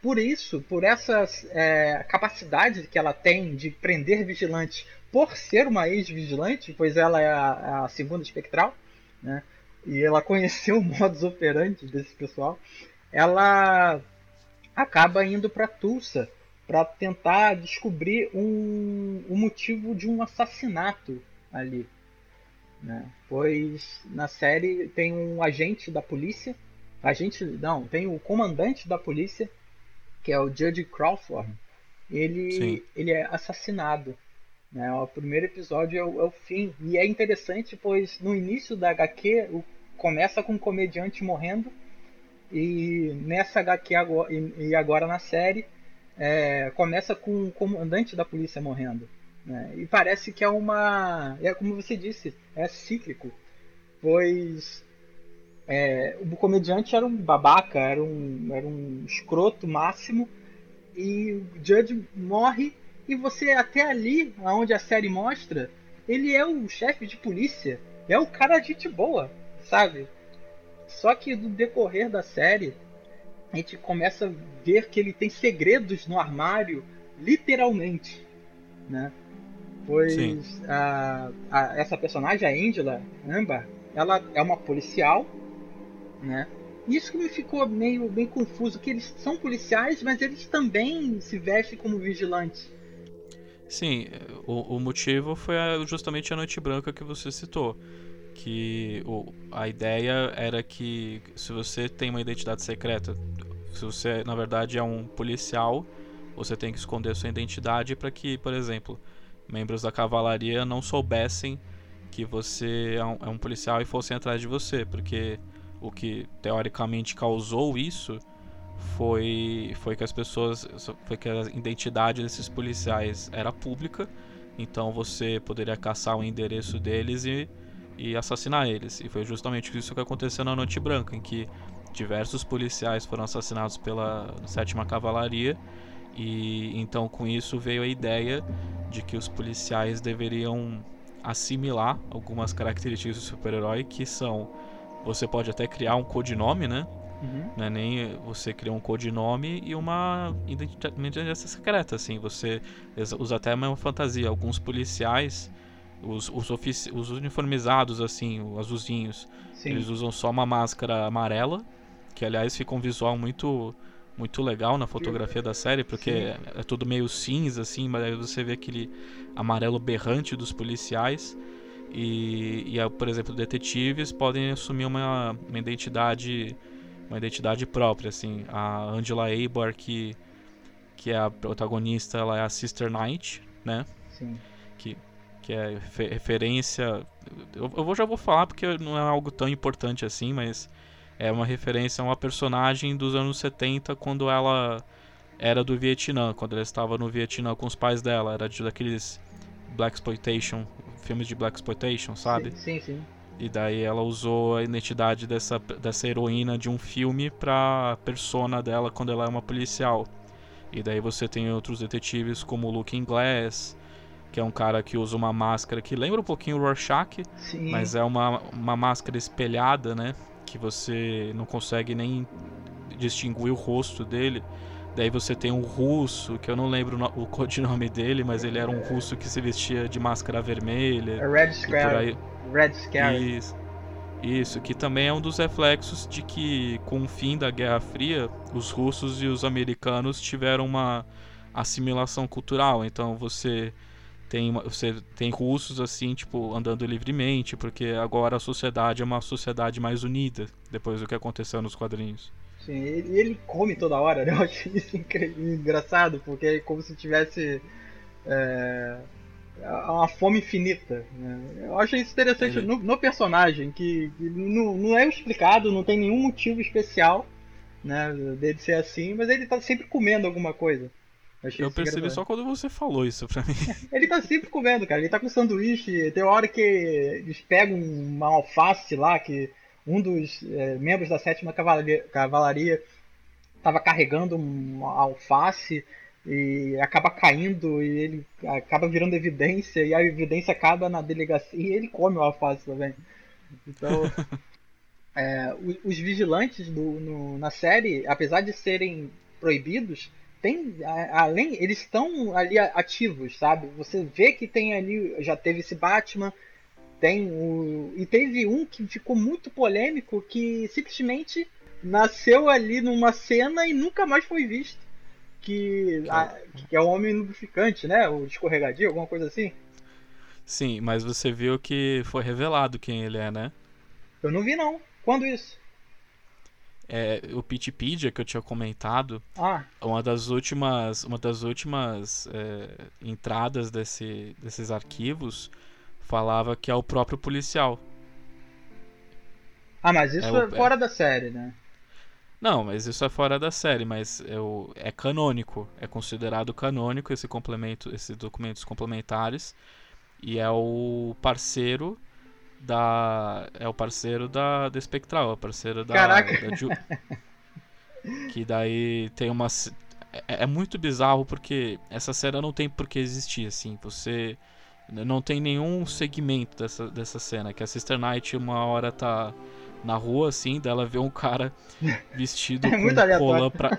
Por isso, por essa é, capacidade que ela tem de prender vigilantes por ser uma ex-vigilante, pois ela é a, a, segunda espectral, né? E ela conheceu o modus operandi desse pessoal. Ela acaba indo para Tulsa para tentar descobrir um, o motivo de um assassinato ali. Né? Pois na série tem um agente da polícia, agente não, tem o comandante da polícia, que é o Judge Crawford. Ele, ele é assassinado. Né? O primeiro episódio é o, é o, fim. E é interessante, pois no início da HQ o, começa com um comediante morrendo. E nessa HQ agora, e, agora na série é, começa com o comandante da polícia morrendo. Né? E parece que é uma. É como você disse, é cíclico. Pois é, o comediante era um babaca, era um, era um escroto máximo. E o Judge morre. E você, até ali, onde a série mostra, ele é o chefe de polícia. É o cara de gente boa, sabe? Só que no decorrer da série, a gente começa a ver que ele tem segredos no armário, literalmente. Né? Pois a, a, essa personagem, a Angela Amber, ela é uma policial, né? Isso que me ficou meio bem confuso, que eles são policiais, mas eles também se vestem como vigilantes. Sim, o, o motivo foi justamente a Noite Branca que você citou. Que o, a ideia era que se você tem uma identidade secreta, se você na verdade é um policial, você tem que esconder sua identidade para que, por exemplo, membros da cavalaria não soubessem que você é um, é um, policial e fossem atrás de você, porque o que teoricamente causou isso foi foi que as pessoas foi que a identidade desses policiais era pública, então você poderia caçar o endereço deles e e assassinar eles. E foi justamente isso que aconteceu na Noite Branca, em que diversos policiais foram assassinados pela Sétima Cavalaria. E então com isso veio a ideia de que os policiais deveriam assimilar algumas características do super-herói que são você pode até criar um codinome, né? Uhum. Não é nem você cria um codinome e uma identidade secreta, assim. Você usa até uma fantasia. Alguns policiais os, os, os uniformizados, assim, os azulzinhos, Sim. eles usam só uma máscara amarela, que aliás fica um visual muito muito legal na fotografia da série, porque é, é, tudo meio cinza, assim, mas aí você vê aquele amarelo berrante dos policiais. E, e por exemplo, detetives podem assumir uma, uma identidade uma identidade própria, assim. A Angela Abor, que, que é a protagonista, ela é a Sister Knight, né? Sim. Que que é referência. Eu, eu já vou falar porque não é algo tão importante assim, mas é uma referência a uma personagem dos anos 70 quando ela era do Vietnã, quando ela estava no Vietnã com os pais dela, era de daqueles black exploitation, filmes de black exploitation, sabe? Sim, sim. sim. E daí ela usou a identidade dessa, dessa heroína de um filme pra persona dela quando ela é uma policial. E daí você tem outros detetives como Looking Glass, que é um cara que usa uma máscara que lembra um pouquinho o Rorschach, Sim. mas é uma, uma máscara espelhada, né? Que você não consegue nem distinguir o rosto dele. Daí você tem um russo, que eu não lembro o codinome dele, mas ele era um russo que se vestia de máscara vermelha. Red Scare. Red Scare. Isso, isso, que também é um dos reflexos de que com o fim da Guerra Fria, os russos e os americanos tiveram uma assimilação cultural. Então você tem você tem russos assim tipo andando livremente porque agora a sociedade é uma sociedade mais unida depois do que aconteceu nos quadrinhos. Sim e ele come toda hora né? Eu acho isso engraçado porque é como se tivesse é, uma fome infinita né? eu acho isso interessante ele... no, no, personagem que, que não, não é explicado não tem nenhum motivo especial né dele ser assim mas ele tá sempre comendo alguma coisa eu percebi só quando você falou isso pra mim. ele tá sempre comendo, cara. Ele tá com sanduíche. Tem hora que eles pegam uma alface lá, que um dos é, membros da sétima cavalaria, cavalaria tava carregando uma alface e acaba caindo e ele acaba virando evidência e a evidência acaba na delegacia e ele come o alface também. Então, é, os vigilantes do, no, na série, apesar de serem proibidos, tem além eles estão ali ativos sabe? Você vê que tem ali já teve esse Batman tem o e teve um que ficou muito polêmico que simplesmente nasceu ali numa cena e nunca mais foi visto que, a, que é o homem lubrificante né? O escorregadio alguma coisa assim? Sim mas você viu que foi revelado quem ele é né? Eu não vi não. Quando isso é, o Pitpedia que eu tinha comentado, ah. uma das últimas, uma das últimas é, entradas desse, desses arquivos falava que é o próprio policial. Ah, mas isso é, o, é fora da série, né? Não, mas isso é fora da série, mas é, o, é canônico, é considerado canônico esse complemento, esses documentos complementares e é o parceiro da. É o parceiro da, da Spectral, é o parceiro da. Caraca! Da Ju, que daí tem uma. É, é, muito bizarro porque essa cena não tem por que existir, assim. Você. Não tem nenhum segmento dessa, dessa cena. Que a Sister Knight uma hora tá na rua, assim, dela vê um cara vestido é com colã, pra,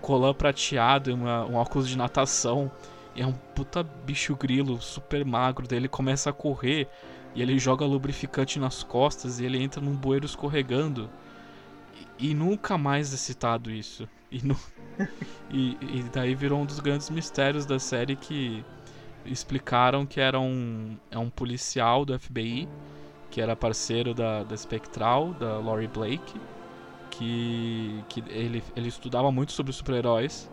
colã prateado e uma, um óculos de natação. E é um puta bicho grilo, super magro. Daí ele começa a correr e ele joga lubrificante nas costas e ele entra num bueiro escorregando. E, e nunca mais é citado isso. E, no, e, e, daí virou um dos grandes mistérios da série que explicaram que era um, é um policial do FBI que era parceiro da, da Spectral, da Laurie Blake, que, que ele, ele estudava muito sobre super-heróis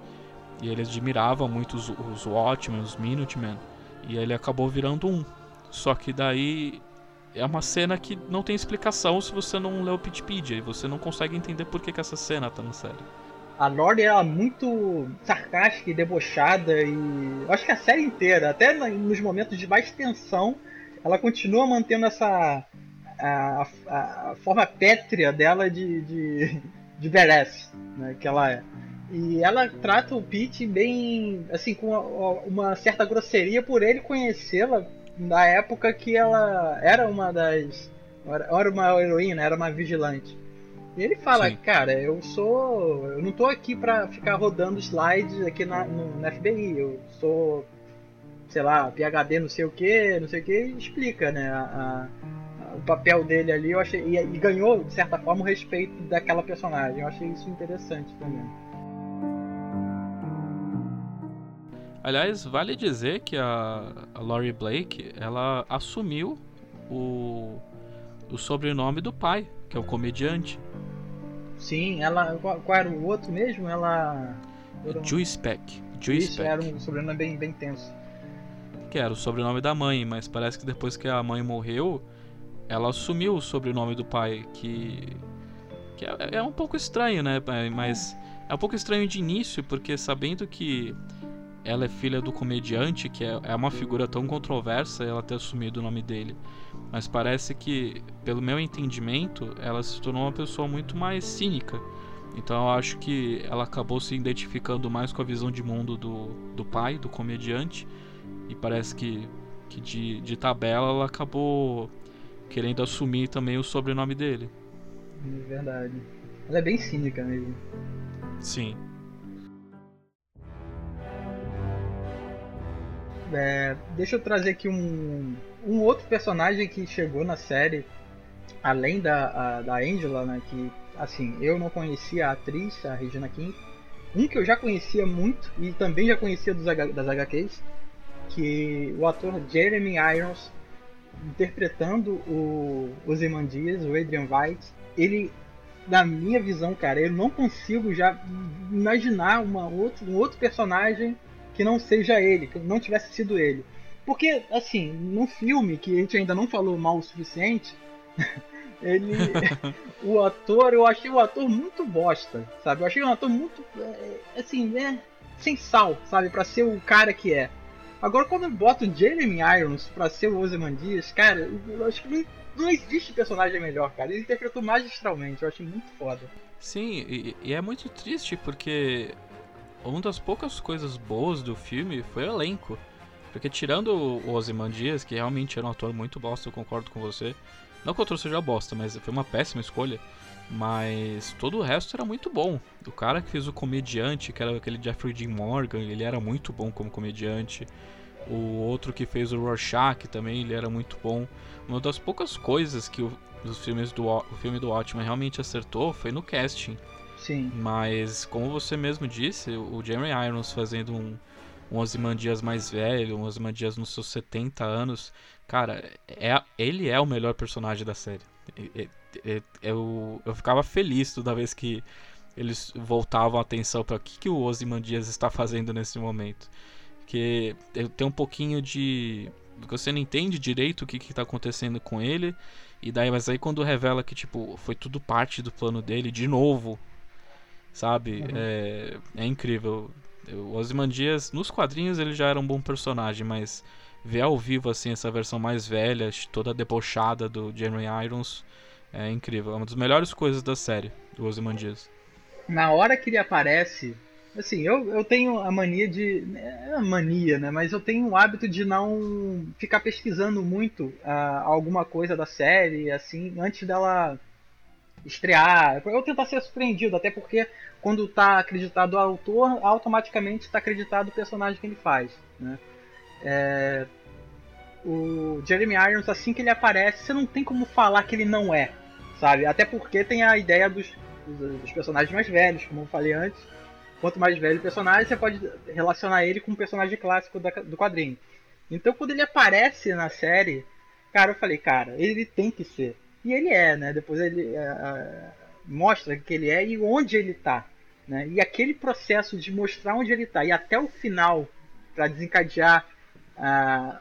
e ele admirava muito os, os Watchmen, os Minutemen, e ele acabou virando um. Só que daí é uma cena que não tem explicação se você não lê o Pitpedia e você não consegue entender por que, que essa cena tá na série. A Lorde é muito sarcástica e debochada e acho que a série inteira, até nos momentos de mais tensão, ela continua mantendo essa a, a, a forma pétrea dela de, de, de badass, né, que ela é. E ela trata o Pete bem, assim, com uma, uma certa grosseria por ele conhecê-la na época que ela era uma das. Era uma heroína, era uma vigilante. E ele fala, Sim. cara, eu sou. Eu não tô aqui pra ficar rodando slides aqui na, no, na FBI. Eu sou, sei lá, PHD não sei o que, não sei o que, e explica, né? A, a, o papel dele ali, eu achei. E, e, ganhou, de certa forma, o respeito daquela personagem. Eu achei isso interessante também. Aliás, vale dizer que a, a Laurie Blake, ela assumiu o, o sobrenome do pai, que é o comediante. Sim, ela. Qual, qual era o outro mesmo? Ela. Um... Juice Peck. Juice Isso, Peck. era um sobrenome bem, bem tenso. Que era o sobrenome da mãe, mas parece que depois que a mãe morreu, ela assumiu o sobrenome do pai, que. que é, é um pouco estranho, né? Mas. É um pouco estranho de início, porque sabendo que ela é filha do comediante, que é, é uma figura tão controversa ela ter assumido o nome dele. Mas parece que, pelo meu entendimento, ela se tornou uma pessoa muito mais cínica. Então eu acho que ela acabou se identificando mais com a visão de mundo do, do pai, do comediante. E parece que, que de, de tabela ela acabou querendo assumir também o sobrenome dele. É verdade. Ela é bem cínica mesmo. Sim. É, deixa eu trazer aqui um, um outro personagem que chegou na série, além da, a, da Angela, né? Que, assim, eu não conhecia a atriz, a Regina King. Um que eu já conhecia muito e também já conhecia dos, das HQs, que o ator Jeremy Irons interpretando o Ozymandias, o Adrian White, ele na minha visão, cara, eu não consigo já imaginar uma outro, um outro personagem que não seja ele, que não tivesse sido ele. Porque, assim, num filme que a gente ainda não falou mal o suficiente, ele. o ator, eu achei o ator muito bosta, sabe? Eu achei um ator muito. É, assim, né? Sem sal, sabe? Pra ser o cara que é. Agora, quando eu boto o Jeremy Irons pra ser o Ozymandias, cara, eu acho que não, não existe personagem melhor, cara. Ele interpretou magistralmente, eu achei muito foda. Sim, e, e é muito triste porque uma das poucas coisas boas do filme foi o elenco. Porque tirando o Ozymandias, que realmente era um ator muito bosta, eu concordo com você. Não que o ator seja bosta, mas foi uma péssima escolha. Mas todo o resto era muito bom. O cara que fez o comediante, que era aquele Jeffrey Dean Morgan, ele era muito bom como comediante. O outro que fez o Rorschach também, ele era muito bom. Uma das poucas coisas que o, os filmes do, o filme do Watchmen realmente acertou foi no casting. Sim. Mas, como você mesmo disse, o Jeremy Irons fazendo um, um Ozymandias mais velho, um Ozymandias nos seus 70 anos, cara, é, ele é o melhor personagem da série. Eu, eu ficava feliz toda vez que eles voltavam a atenção para o que, que o Ozymandias está fazendo nesse momento. Que tem um pouquinho de. Você não entende direito o que está acontecendo com ele. E daí, mas aí quando revela que, tipo, foi tudo parte do plano dele, de novo, sabe? Uhum. É, é incrível. O Ozymandias, nos quadrinhos ele já era um bom personagem, mas ver ao vivo assim essa versão mais velha, toda debochada do Jeremy Irons, é incrível. É uma das melhores coisas da série, do Ozymandias. Na hora que ele aparece, assim, eu, eu tenho a mania de. É mania, né? Mas eu tenho o hábito de não ficar pesquisando muito uh, alguma coisa da série, assim, antes dela estrear. Eu tentar ser surpreendido, até porque quando está acreditado o autor, automaticamente está acreditado o personagem que ele faz. Né? É... O Jeremy Irons, assim que ele aparece, você não tem como falar que ele não é, sabe? Até porque tem a ideia dos, dos personagens mais velhos, como eu falei antes. Quanto mais velho o personagem, você pode relacionar ele com um personagem clássico da, do quadrinho. Então, quando ele aparece na série, Cara, eu falei, cara, ele tem que ser. E ele é, né? Depois ele é, mostra que ele é e onde ele tá. Né? E aquele processo de mostrar onde ele tá e até o final, para desencadear a,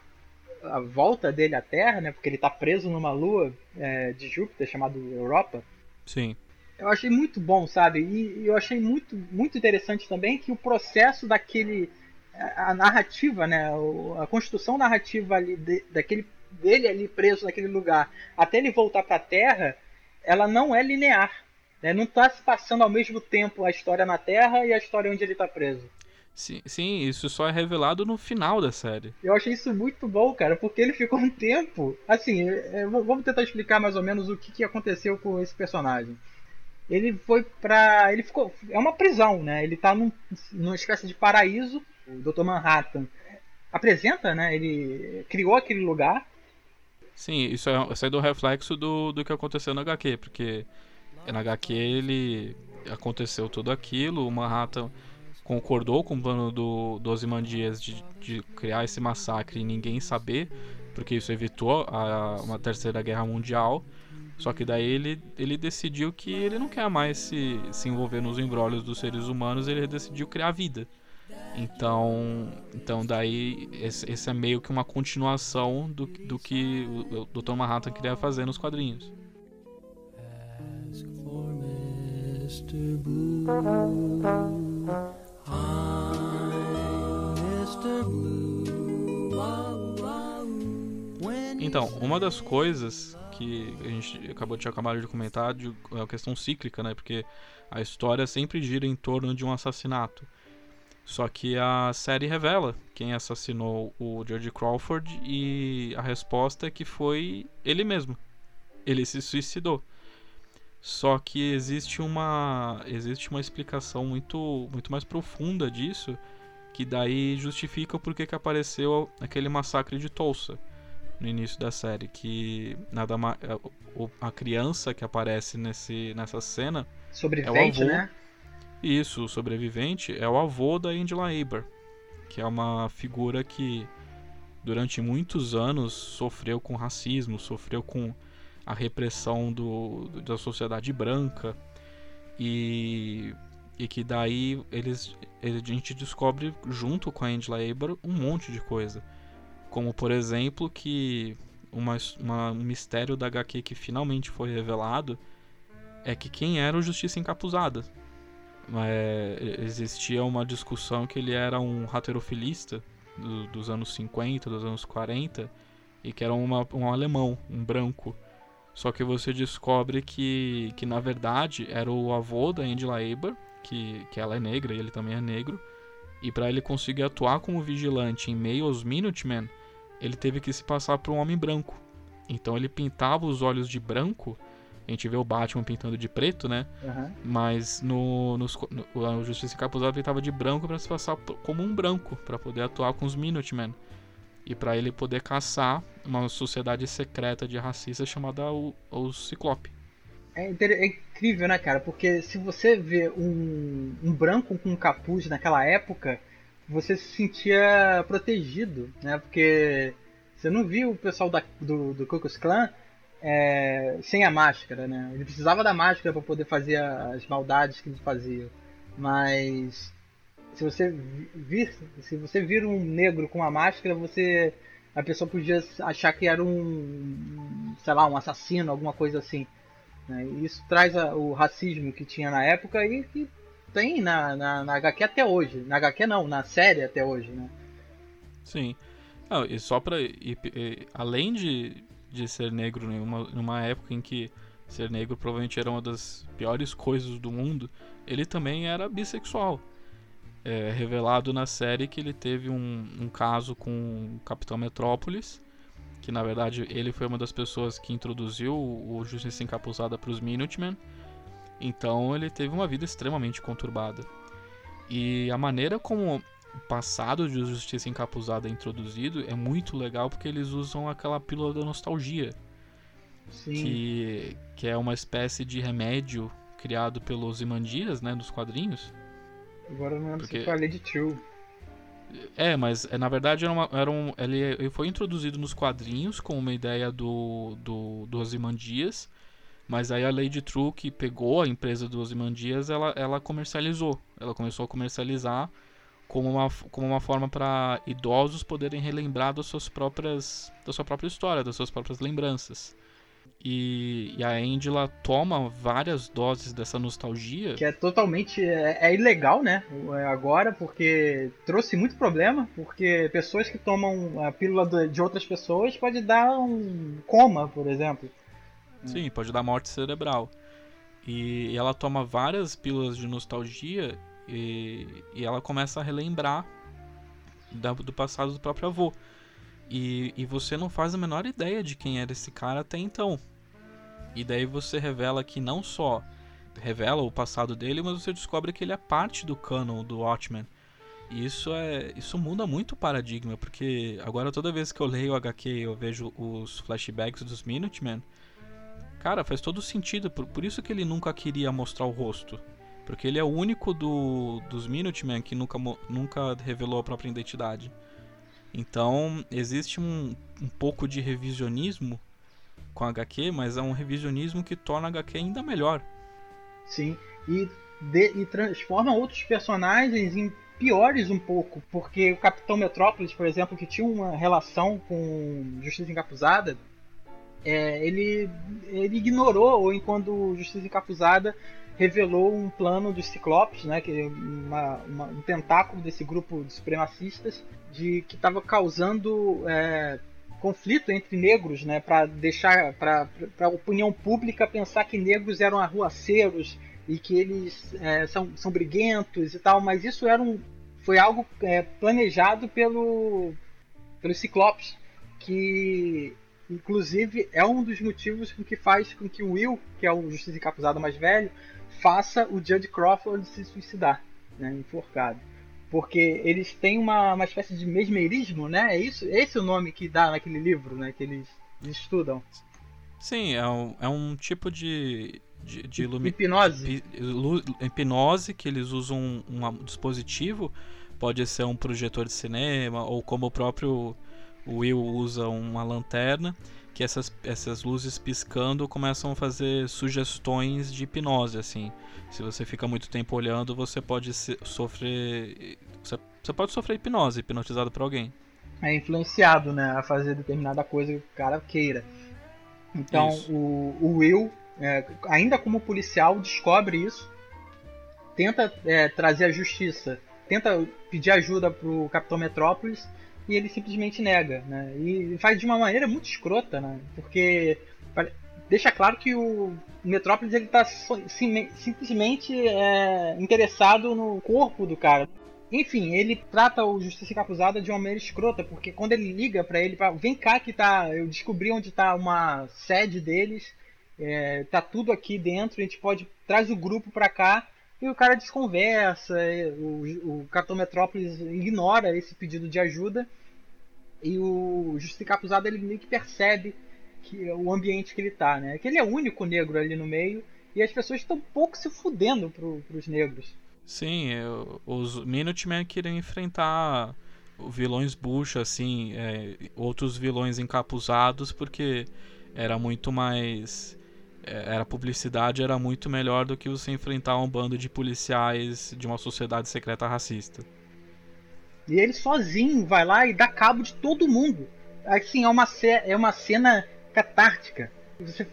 a volta dele à Terra, né? Porque ele tá preso numa lua é, de Júpiter chamada Europa. Sim. Eu achei muito bom, sabe? E, e eu achei muito, muito interessante também que o processo daquele a narrativa, né, a construção narrativa ali de, daquele dele ali preso naquele lugar, até ele voltar para a Terra, ela não é linear. Né? Não está se passando ao mesmo tempo a história na Terra e a história onde ele está preso. Sim, sim, isso só é revelado no final da série. Eu achei isso muito bom, cara, porque ele ficou um tempo. Assim, é, vamos tentar explicar mais ou menos o que, que aconteceu com esse personagem. Ele foi pra. Ele ficou. É uma prisão, né? Ele tá num, numa espécie de paraíso. O Dr. Manhattan apresenta, né? Ele criou aquele lugar Sim, isso é, isso é do reflexo do, do que aconteceu na HQ, porque na HQ ele aconteceu tudo aquilo, o Manhattan concordou com o plano do, do Ozymandias de, de criar esse massacre e ninguém saber, porque isso evitou a, uma terceira guerra mundial. Só que daí ele, ele decidiu que ele não quer mais se, se envolver nos embrólios dos seres humanos, ele decidiu criar vida. Então, então daí esse, esse, é meio que uma continuação do, do que o, o Dr. Manhattan queria fazer nos quadrinhos. Então, uma das coisas que a gente acabou de acabar de comentar é a questão cíclica, né? Porque a história sempre gira em torno de um assassinato. Só que a série revela quem assassinou o George Crawford e a resposta é que foi ele mesmo. Ele se suicidou. Só que existe uma existe uma explicação muito muito mais profunda disso, que daí justifica por que apareceu aquele massacre de Tulsa no início da série, que nada mais é, a criança que aparece nesse nessa cena sobrevivente, é né? Isso, o sobrevivente é o avô da Angela Aber, que é uma figura que durante muitos anos sofreu com racismo, sofreu com a repressão do, da sociedade branca e, e que daí eles, a gente descobre junto com a Angela Aber um monte de coisa. Como por exemplo que uma, uma, um mistério da HQ que finalmente foi revelado é que quem era o Justiça Encapuzada é, existia uma discussão que ele era um raterofilista do, dos anos 50, dos anos 40, e que era uma, um alemão, um branco. Só que você descobre que, que na verdade era o avô da Angela Aber, que, que ela é negra e ele também é negro, e para ele conseguir atuar como vigilante em meio aos Minutemen, ele teve que se passar por um homem branco. Então ele pintava os olhos de branco a gente vê o Batman pintando de preto, né? Uhum. Mas no, no, no, o Justiça Encapuzado pintava de branco para se passar como um branco, para poder atuar com os Minutemen. E para ele poder caçar uma sociedade secreta de racistas chamada o, o Ciclope. É, é, incrível, né, cara? Porque se você vê um, um branco com um capuz naquela época, você se sentia protegido, né? Porque você não viu o pessoal da, do, do Ku Klux Klan é, sem a máscara, né? Ele precisava da máscara para poder fazer as maldades que ele fazia. Mas se você vir, se você vir um negro com a máscara, você a pessoa podia achar que era um, sei lá, um assassino, alguma coisa assim. Né? Isso traz a, o racismo que tinha na época e que tem na, na, na HQ até hoje. Na HQ não, na série até hoje, né? Sim. Não, e só e, além de, de ser negro numa, numa época em que ser negro provavelmente era uma das piores coisas do mundo, ele também era bissexual. É revelado na série que ele teve um, um caso com o Capitão Metrópolis, que na verdade ele foi uma das pessoas que introduziu o Justiça Encapuzada para os Minutemen. Então ele teve uma vida extremamente conturbada. E a maneira como passado de Justiça Encapuzada introduzido é muito legal porque eles usam aquela pílula da nostalgia. Sim. Que, que é uma espécie de remédio criado pelos Imandias, né, dos quadrinhos. Agora não lembro porque... se foi a Lady True. É, mas é, na verdade era, uma, era um, ele, ele foi introduzido nos quadrinhos com uma ideia do, do, do Ozymandias, mas aí a Lady True, que pegou a empresa do Ozymandias, ela, ela comercializou. Ela começou a comercializar como uma, como uma forma para idosos poderem relembrar das suas próprias, da sua própria história, das suas próprias lembranças. E, e a Angela toma várias doses dessa nostalgia. Que é totalmente é, é ilegal, né? É agora, porque trouxe muito problema, porque pessoas que tomam a pílula de outras pessoas pode dar um coma, por exemplo. Sim, pode dar morte cerebral. E, e ela toma várias pílulas de nostalgia e, e ela começa a relembrar da, do passado do próprio avô. E, e você não faz a menor ideia de quem era esse cara até então. E daí você revela que não só revela o passado dele, mas você descobre que ele é parte do canon do Watchmen. E isso é, isso muda muito o paradigma, porque agora toda vez que eu leio o HQ eu vejo os flashbacks dos Minutemen, cara, faz todo sentido, por, por isso que ele nunca queria mostrar o rosto. Porque ele é o único do, dos Minutemen que nunca, nunca revelou a própria identidade. Então, existe um, um pouco de revisionismo com a HQ, mas é um revisionismo que torna a HQ ainda melhor. Sim, e, de, e transforma outros personagens em piores um pouco, porque o Capitão Metrópolis, por exemplo, que tinha uma relação com Justiça Encapuzada, é, ele, ele ignorou, ou enquanto Justiça Encapuzada revelou um plano dos Ciclopes, né, que é uma, uma, um tentáculo desse grupo de supremacistas, de que estava causando é, conflito entre negros, né, para deixar para a opinião pública pensar que negros eram arruaceiros e que eles é, são, são briguentos e tal, mas isso era um, foi algo é, planejado pelo pelo Ciclopes, que inclusive é um dos motivos que faz com que o Will, que é o justiça encapuzado mais velho, faça o Judge Crawford se suicidar, né, enforcado porque eles têm uma, uma espécie de mesmerismo, né? É isso, esse é o nome que dá naquele livro, né? Que eles, eles estudam. Sim, é um, é um tipo de, de, de ilumi... hipnose. hipnose que eles usam um, um, dispositivo, pode ser um projetor de cinema ou como o próprio Will usa uma lanterna que essas, essas luzes piscando começam a fazer sugestões de hipnose, assim. Se você fica muito tempo olhando, você pode se, sofrer. Você, você pode sofrer hipnose, hipnotizado por alguém. É influenciado, né, a fazer determinada coisa que o cara queira. Então, o, o Will, é, ainda como policial, descobre isso, tenta é, trazer a justiça, tenta pedir ajuda pro Capitão Metrópolis e ele simplesmente nega, né? E faz de uma maneira muito escrota, né? Porque deixa claro que o Metrópolis ele tá sim, simplesmente é, interessado no corpo do cara. Enfim, ele trata o Justiça Encapuzada de uma maneira escrota, porque quando ele liga para ele, pra, vem cá que tá, eu descobri onde tá uma sede deles, é, tá tudo aqui dentro, a gente pode traz o grupo para cá e o cara desconversa, o, o Capitão Metrópolis ignora esse pedido de ajuda e o Justiça Encapuzada ele meio que percebe que o ambiente que ele tá, né? Que ele é o único negro ali no meio e as pessoas estão pouco se fudendo pro, pros negros. Sim, os Minutemen queriam enfrentar vilões bucha, assim, é, outros vilões encapuzados, porque era muito mais é, era publicidade era muito melhor do que você enfrentar um bando de policiais de uma sociedade secreta racista. E ele sozinho vai lá e dá cabo de todo mundo. Assim, é uma, é uma cena catártica. Você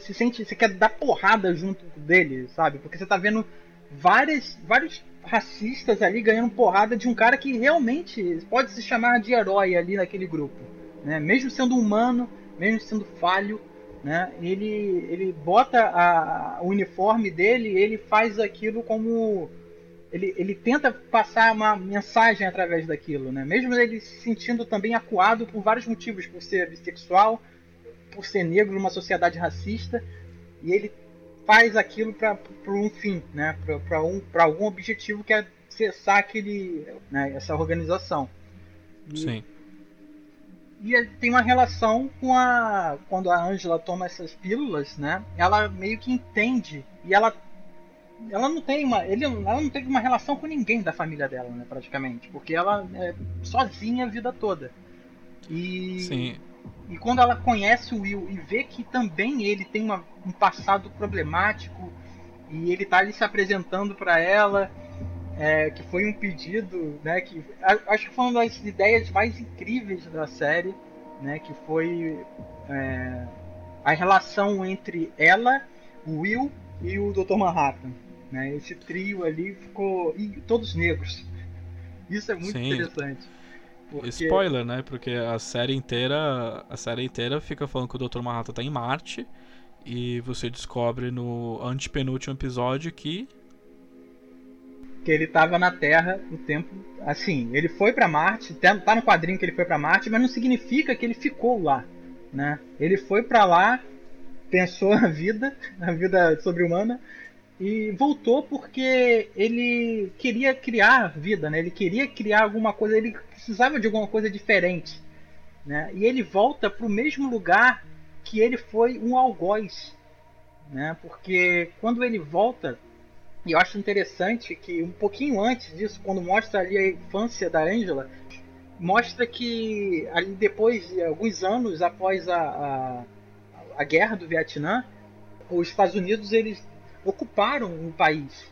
se sente, você quer dar porrada junto dele, sabe? Porque você tá vendo várias, vários racistas ali ganhando porrada de um cara que realmente pode se chamar de herói ali naquele grupo, né? Mesmo sendo humano, mesmo sendo falho, né? Ele, ele bota a, o uniforme dele, ele faz aquilo como ele, ele tenta passar uma mensagem através daquilo, né? Mesmo ele se sentindo também acuado por vários motivos, por ser bissexual, por ser negro numa sociedade racista, e ele faz aquilo para um fim, né? Para um, algum objetivo que é cessar aquele, né? essa organização. E, Sim e tem uma relação com a quando a Angela toma essas pílulas, né? Ela meio que entende e ela ela não tem uma. Ele, ela não teve uma relação com ninguém da família dela, né, praticamente. Porque ela é sozinha a vida toda. E. Sim. E quando ela conhece o Will e vê que também ele tem uma, um passado problemático e ele tá ali se apresentando para ela, é, que foi um pedido, né, que acho que foi uma das ideias mais incríveis da série, né, que foi é, a relação entre ela, o Will e o Dr. Manhattan, né, esse trio ali ficou e todos negros. Isso é muito Sim. interessante. porque- Spoiler, né? Porque a série inteira. A série inteira fica falando que o Dr. Manhattan tá em Marte. E você descobre no antepenúltimo episódio que. Que ele estava na Terra o tempo. Assim, ele foi para Marte, tá tá no quadrinho que ele foi para Marte, mas não significa que ele ficou lá, né? Ele foi para lá, pensou a vida, a vida sobre-humana e voltou porque ele queria criar vida, né? Ele queria criar alguma coisa, ele precisava de alguma coisa diferente, né? E ele volta para o mesmo lugar que ele foi um algoz, né? Porque quando ele volta e eu acho interessante que um pouquinho antes disso, quando mostra ali a infância da Angela, mostra que ali depois, de alguns anos após a, a, a guerra do Vietnã, os Estados Unidos eles ocuparam o país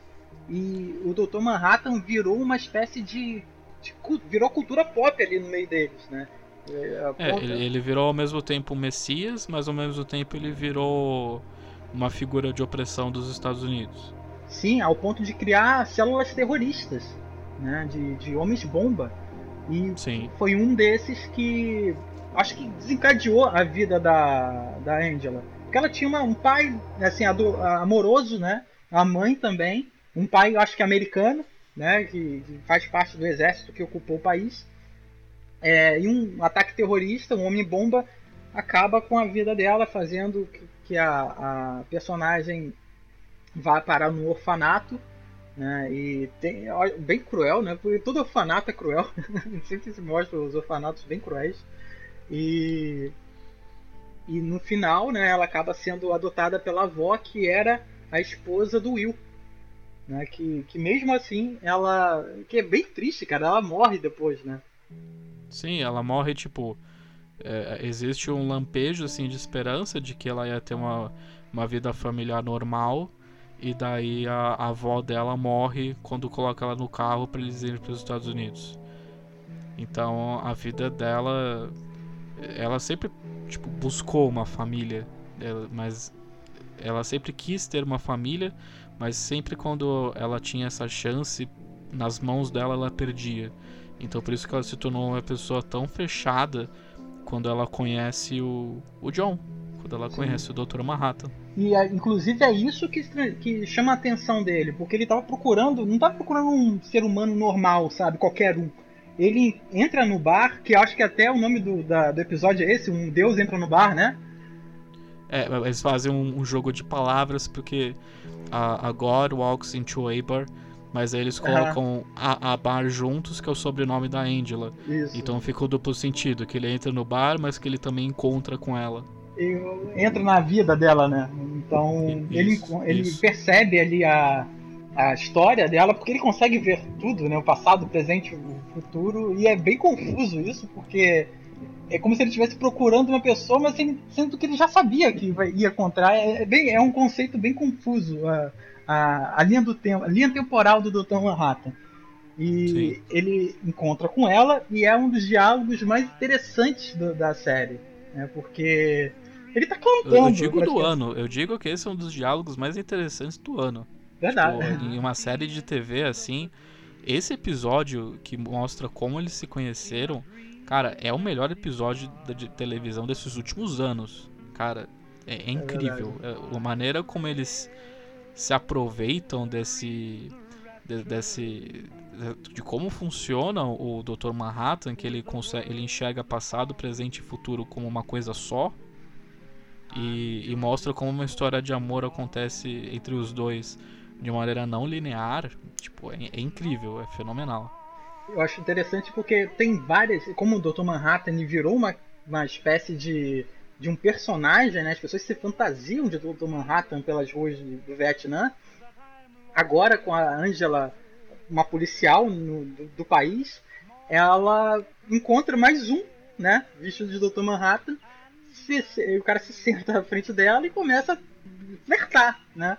e o Dr. Manhattan virou uma espécie de, de virou cultura pop ali no meio deles, né? É, É, ponta- ele, ele virou ao mesmo tempo um Messias, mas ao mesmo tempo ele virou uma figura de opressão dos Estados Unidos. Sim, ao ponto de criar células terroristas, né? De, de homens bomba. E Sim. foi um desses que acho que desencadeou a vida da, da Angela. Porque ela tinha uma- um pai assim, amoroso, né? A mãe também. Um pai, acho que americano, né? Que, que faz parte do exército que ocupou o país. É, e um ataque terrorista, um homem-bomba, acaba com a vida dela, fazendo que, que a, a personagem vá parar no orfanato. Né, e tem, bem cruel, né? Porque todo orfanato é cruel. Sempre se mostra os orfanatos bem cruéis. E, e no final, né, ela acaba sendo adotada pela avó, que era a esposa do Will. Né, que, que mesmo assim, ela. Que é bem triste, cara. Ela morre depois, né? Sim, ela morre, tipo. é, existe um lampejo assim de esperança de que ela ia ter uma, uma vida familiar normal. E daí a, a avó dela morre quando coloca ela no carro para eles irem para os Estados Unidos. Então a vida dela. Ela sempre tipo, buscou uma família. ela- mas ela sempre quis ter uma família. Mas sempre quando ela tinha essa chance nas mãos dela, ela perdia. Então por isso que ela se tornou uma pessoa tão fechada quando ela conhece o, o John. Quando ela Sim. conhece o Dr. Manhattan. E é, inclusive é isso que, que chama a atenção dele, porque ele tava procurando, não tava procurando um ser humano normal, sabe, qualquer um. Ele entra no bar, que acho que até o nome do, da- do episódio é esse, um deus entra no bar, né? É, eles fazem um, um jogo de palavras porque a, a God walks into a bar, mas aí eles colocam a, a bar juntos, que é o sobrenome da Angela. Isso. Então fica o duplo sentido, que ele entra no bar, mas que ele também encontra com ela. Entra na vida dela, né? Então Isso, ele, enco- ele isso. percebe ali a, a história dela, porque ele consegue ver tudo, né? O passado, o presente, o futuro, e é bem confuso isso, porque é como se ele estivesse procurando uma pessoa, mas sendo que ele já sabia que ia encontrar. É, é bem, é um conceito bem confuso a, a, a linha do tempo, a linha temporal do Dr. Manhattan. E Sim. ele encontra com ela e é um dos diálogos mais interessantes do- da série, né? Porque ele tá Eu, cantando. eu digo do ano, eu digo que esse é um dos diálogos mais interessantes do ano. Verdade. Tipo, em uma série de TV assim, esse episódio que mostra como eles se conheceram, cara, é o melhor episódio de televisão desses últimos anos. Cara, é, é incrível. É, a maneira como eles se aproveitam desse. de- desse. de como funciona o Dr. Manhattan, que ele consegue. ele enxerga passado, presente e futuro como uma coisa só. E, e mostra como uma história de amor acontece entre os dois de uma maneira não linear, tipo, é, é incrível, é fenomenal. Eu acho interessante porque tem várias. Como o Dr. Manhattan virou uma, uma espécie de, de um personagem, né? As pessoas se fantasiam de Dr. Manhattan pelas ruas do Vietnã. agora com a Angela, uma policial no, do, do, país, ela encontra mais um, né, vestido de Dr. Manhattan. Se, o cara se senta à frente dela e começa a flertar, né?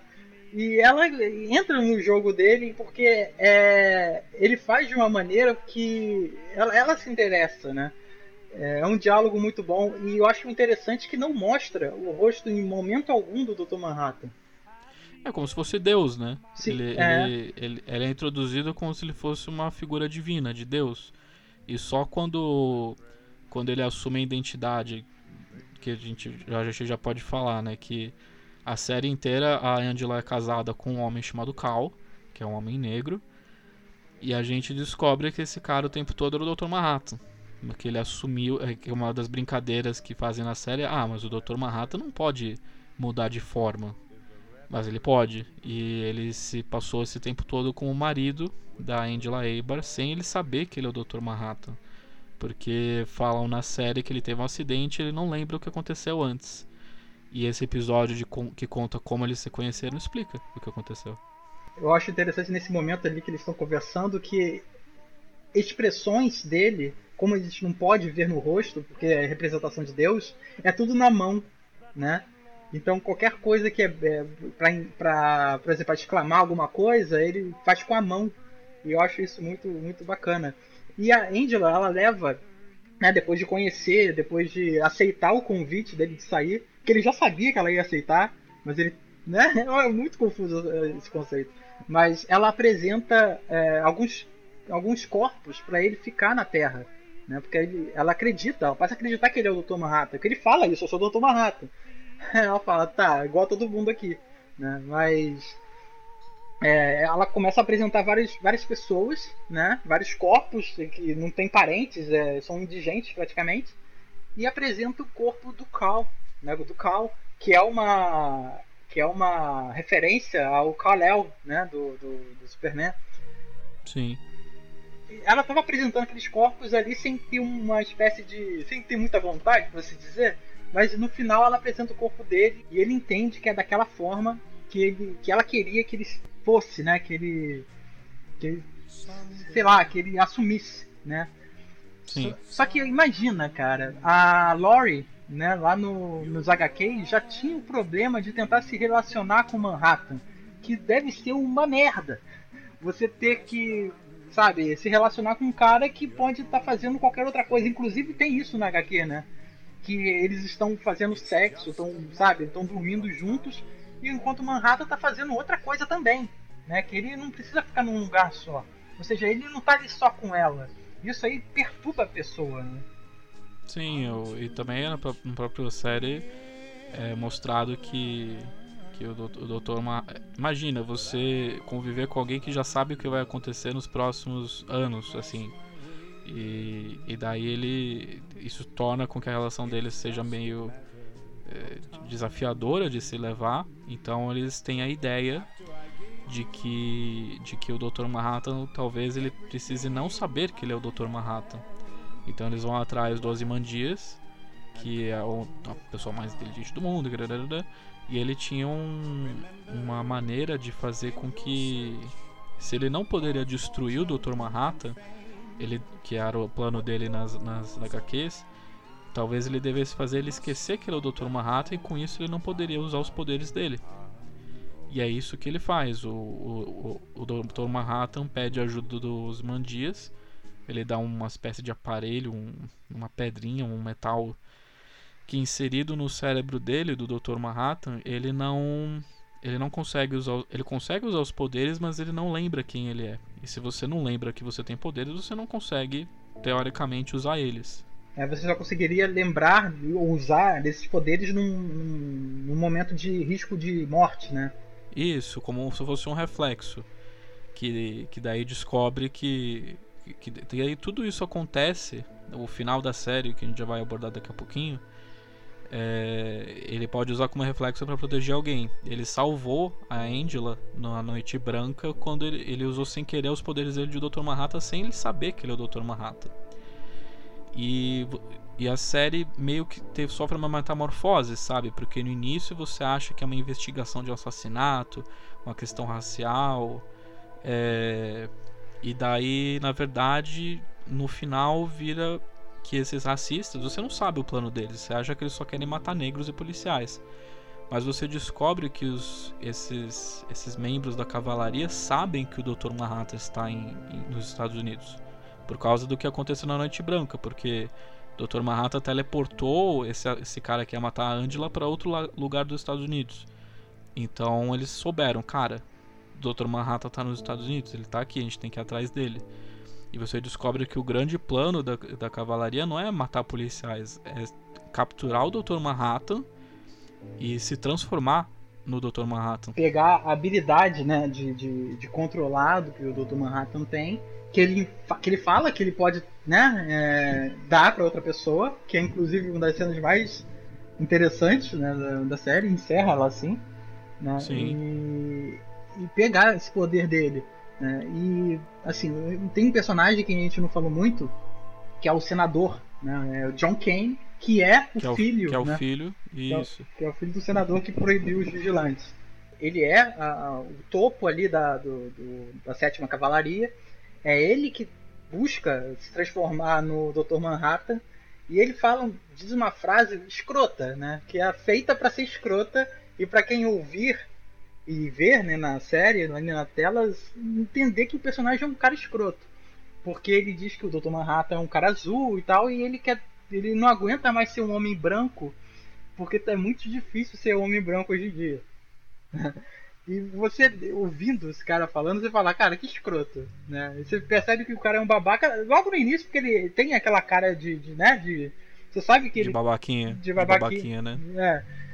E ela entra no jogo dele porque é, ele faz de uma maneira que ela, ela se interessa, né? É, é um diálogo muito bom e eu acho interessante que não mostra o rosto em momento algum do Dr. Manhattan. É como se fosse Deus, né? Sim, ele, é. Ele, ele, ele é introduzido como se ele fosse uma figura divina, de Deus. E só quando, quando ele assume a identidade, que a gente já, a gente já pode falar, né? Que a série inteira a Angela é casada com um homem chamado Cal, que é um homem negro. E a gente descobre que esse cara o tempo todo era o Dr. Manhattan. Que ele assumiu. É uma das brincadeiras que fazem na série é, ah, mas o Dr. Manhattan não pode mudar de forma. Mas ele pode. E ele se passou esse tempo todo com o marido da Angela Eibar sem ele saber que ele é o Dr. Manhattan. Porque falam na série que ele teve um acidente e ele não lembra o que aconteceu antes. E esse episódio de, que conta como eles se conheceram explica o que aconteceu. Eu acho interessante nesse momento ali que eles estão conversando que expressões dele, como a gente não pode ver no rosto, porque é representação de Deus, é tudo na mão, né? Então qualquer coisa que é, é para, por exemplo, exclamar alguma coisa, ele faz com a mão. E eu acho isso muito, muito bacana. E a Angela, ela leva, né, depois de conhecer, depois de aceitar o convite dele de sair, que ele já sabia que ela ia aceitar, mas ele. Né? É muito confuso é, esse conceito. Mas ela apresenta é, alguns, alguns corpos para ele ficar na Terra. Né? Porque ele, ela acredita, ela passa a acreditar que ele é o Dr. Manhattan. Porque ele fala isso, eu sou o Dr. Manhattan. Ela fala, tá, igual todo mundo aqui. Né? Mas é, ela começa a apresentar várias, várias pessoas, né? vários corpos que não tem parentes, é, são indigentes praticamente, e apresenta o corpo do Cal, né, do Cal, que é uma que é uma referência ao Kal-El, né, do, do, do Superman. Sim. Ela estava apresentando aqueles corpos ali sem ter uma espécie de, sem ter muita vontade, por assim dizer, mas no final ela apresenta o corpo dele e ele entende que é daquela forma que ele, que ela queria que ele fosse, né, que ele, que ele, sei lá, que ele assumisse, né. Sim. Só, só que imagina, cara, a Lori né, lá no, nos HQ, já tinha o problema de tentar se relacionar com Manhattan, que deve ser uma merda. Você ter que, sabe, se relacionar com um cara que pode estar tá fazendo qualquer outra coisa. Inclusive tem isso na HQ, né? Que eles estão fazendo sexo, estão, sabe, estão dormindo juntos, enquanto Manhattan está fazendo outra coisa também, né? Que ele não precisa ficar num lugar só. Ou seja, ele não está ali só com ela. Isso aí perturba a pessoa, né? Sim, eu, e também na, na própria série é mostrado que, que o doutor, imagina você conviver com alguém que já sabe o que vai acontecer nos próximos anos, assim. E, e daí ele isso torna com que a relação deles seja meio é, desafiadora de se levar. Então eles têm a ideia de que de que o Dr. Manhattan talvez ele precise não saber que ele é o Dr. Manhattan então eles vão atrás do Ozymandias, que é a pessoa mais inteligente do mundo, e ele tinha um, uma maneira de fazer com que, se ele não poderia destruir o Dr. Manhattan, ele, que era o plano dele nas, nas HQs, talvez ele devesse fazer ele esquecer que ele é o Dr. Manhattan e com isso ele não poderia usar os poderes dele. E é isso que ele faz. O, o, o, Dr. Manhattan pede ajuda dos Mandias ele dá uma espécie de aparelho, um, uma pedrinha, um metal que inserido no cérebro dele, do Dr. Manhattan, ele não ele não consegue usar, ele consegue usar os poderes, mas ele não lembra quem ele é. E se você não lembra que você tem poderes, você não consegue teoricamente usar eles. É, você só conseguiria lembrar ou usar desses poderes num, num, momento de risco de morte, né? Isso, como se fosse um reflexo. Que, que daí descobre que que, e aí tudo isso acontece, o final da série, que a gente já vai abordar daqui a pouquinho, é, ele pode usar como reflexo para proteger alguém. Ele salvou a Angela na Noite Branca quando ele, ele, usou sem querer os poderes dele de Dr. Manhattan sem ele saber que ele é o Dr. Manhattan. E E a série meio que teve, sofre uma metamorfose, sabe? Porque no início você acha que é uma investigação de um assassinato, uma questão racial. É... E daí, na verdade, no final vira que esses racistas, você não sabe o plano deles, você acha que eles só querem matar negros e policiais. Mas você descobre que os, esses, esses membros da cavalaria sabem que o Dr. Manhattan está em, em, nos Estados Unidos. Por causa do que aconteceu na Noite Branca, porque Dr. Manhattan teleportou esse, esse cara que ia matar a Angela para outro lugar dos Estados Unidos. Então eles souberam, cara, Dr. Manhattan está nos Estados Unidos, ele está aqui, a gente tem que ir atrás dele. E você descobre que o grande plano da, da cavalaria não é matar policiais, é capturar o Dr. Manhattan e se transformar no Dr. Manhattan. Pegar a habilidade né, de, de, de controlado que o Dr. Manhattan tem, que ele, que ele fala que ele pode né, é, dar para outra pessoa, que é inclusive uma das cenas mais interessantes né, da, da série, encerra ela assim. Né, Sim. E, e pegar esse poder dele. Né? E assim, tem um personagem que a gente não falou muito, que é o senador, né? É o John Kane, que é o que é filho. que é o né? filho, isso. Que é, que é, o filho do senador que proibiu os vigilantes. Ele é a, a, o topo ali da, do, do, da sétima cavalaria. É ele que busca se transformar no Dr. Manhattan. E ele fala, diz uma frase escrota, né? Que é feita para ser escrota e para quem ouvir e ver né, na série, ali na tela, entender que o personagem é um cara escroto. Porque ele diz que o Dr. Manhattan é um cara azul e tal, e ele quer. ele não aguenta mais ser um homem branco, porque é muito difícil ser homem branco hoje em dia. e você ouvindo esse cara falando, você fala, cara, que escroto. Né? E você percebe que o cara é um babaca logo no início, porque ele tem aquela cara de. de né, de você sabe que de ele. Babaquinha. De babaquinha. De babaquinha, né? É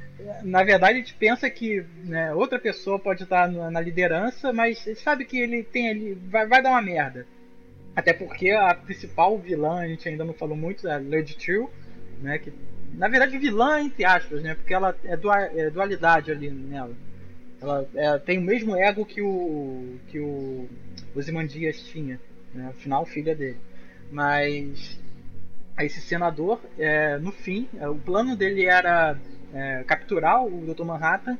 na verdade, a gente pensa que né, outra pessoa pode estar na, liderança, mas ele sabe que ele tem ali. Vai, vai, dar uma merda. Até porque a principal vilã, a gente ainda não falou muito, é a Lady True, né? Que, na verdade, vilã, entre aspas, né? Porque ela é, dual, é dualidade ali nela. Ela é, tem o mesmo ego que o. que o Ozymandias tinha. Né, afinal, filha dele. Mas. Esse senador, é, no fim, é, o plano dele era é, capturar o Dr. Manhattan,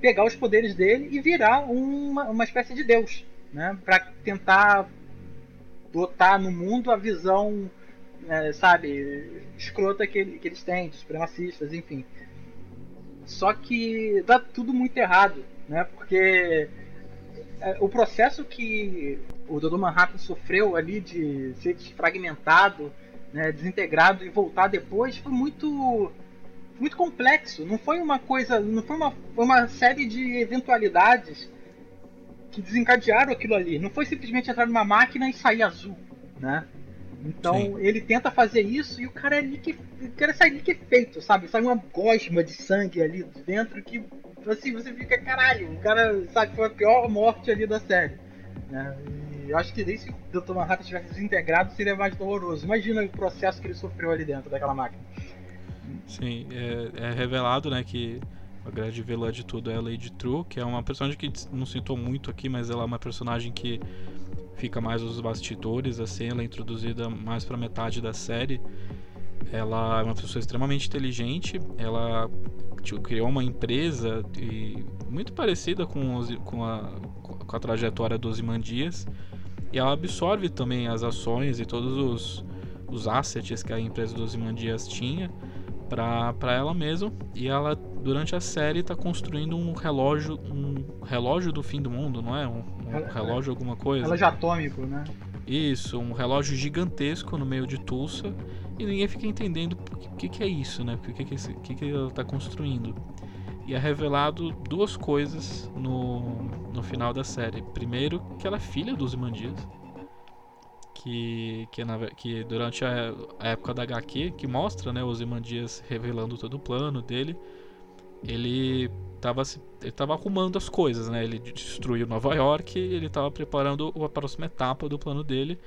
pegar os poderes dele e virar uma, uma espécie de deus, né? Para tentar botar no mundo a visão, é, sabe, escrota que, que eles têm, de supremacistas, enfim. Só que dá tudo muito errado, né? Porque é, o processo que o Dr. Manhattan sofreu ali de ser desfragmentado, né, desintegrado e voltar depois foi muito muito complexo. Não foi uma coisa. Não foi uma, uma série de eventualidades que desencadearam aquilo ali. Não foi simplesmente entrar numa máquina e sair azul, né? Então Sim. ele tenta fazer isso e o cara é lique, o cara sai liquefeito, sabe? Sai uma gosma de sangue ali dentro que assim, você fica, caralho, o cara sabe foi a pior morte ali da série. Né? E eu acho que nem se o Dr. Manhattan tivesse desintegrado seria mais doloroso. Imagina o processo que ele sofreu ali dentro daquela máquina. Sim, é, é revelado, né, que a grande vilã de tudo é a Lady True, que é uma personagem que não citou muito aqui, mas ela é uma personagem que fica mais nos bastidores, assim, ela é introduzida mais para metade da série. Ela é uma pessoa extremamente inteligente, ela tipo, criou uma empresa e, muito parecida com, os, com, a, com a trajetória dos Imandias, e ela absorve também as ações e todos os, os assets que a empresa dos Imandias tinha para ela mesma e ela durante a série está construindo um relógio um relógio do fim do mundo não é? Um, um relógio alguma coisa. Relógio atômico né? Isso um relógio gigantesco no meio de Tulsa. E ninguém fica entendendo o que, que é isso né? O que que, é que, que ela está construindo. E é revelado duas coisas no, no final da série. Primeiro que ela é filha dos Imandias que, que, na, que durante a, a, época da HQ, que mostra né, os Imandias revelando todo o plano dele, ele estava ele tava arrumando as coisas, né? Ele destruiu Nova York, ele estava preparando a próxima etapa do plano dele,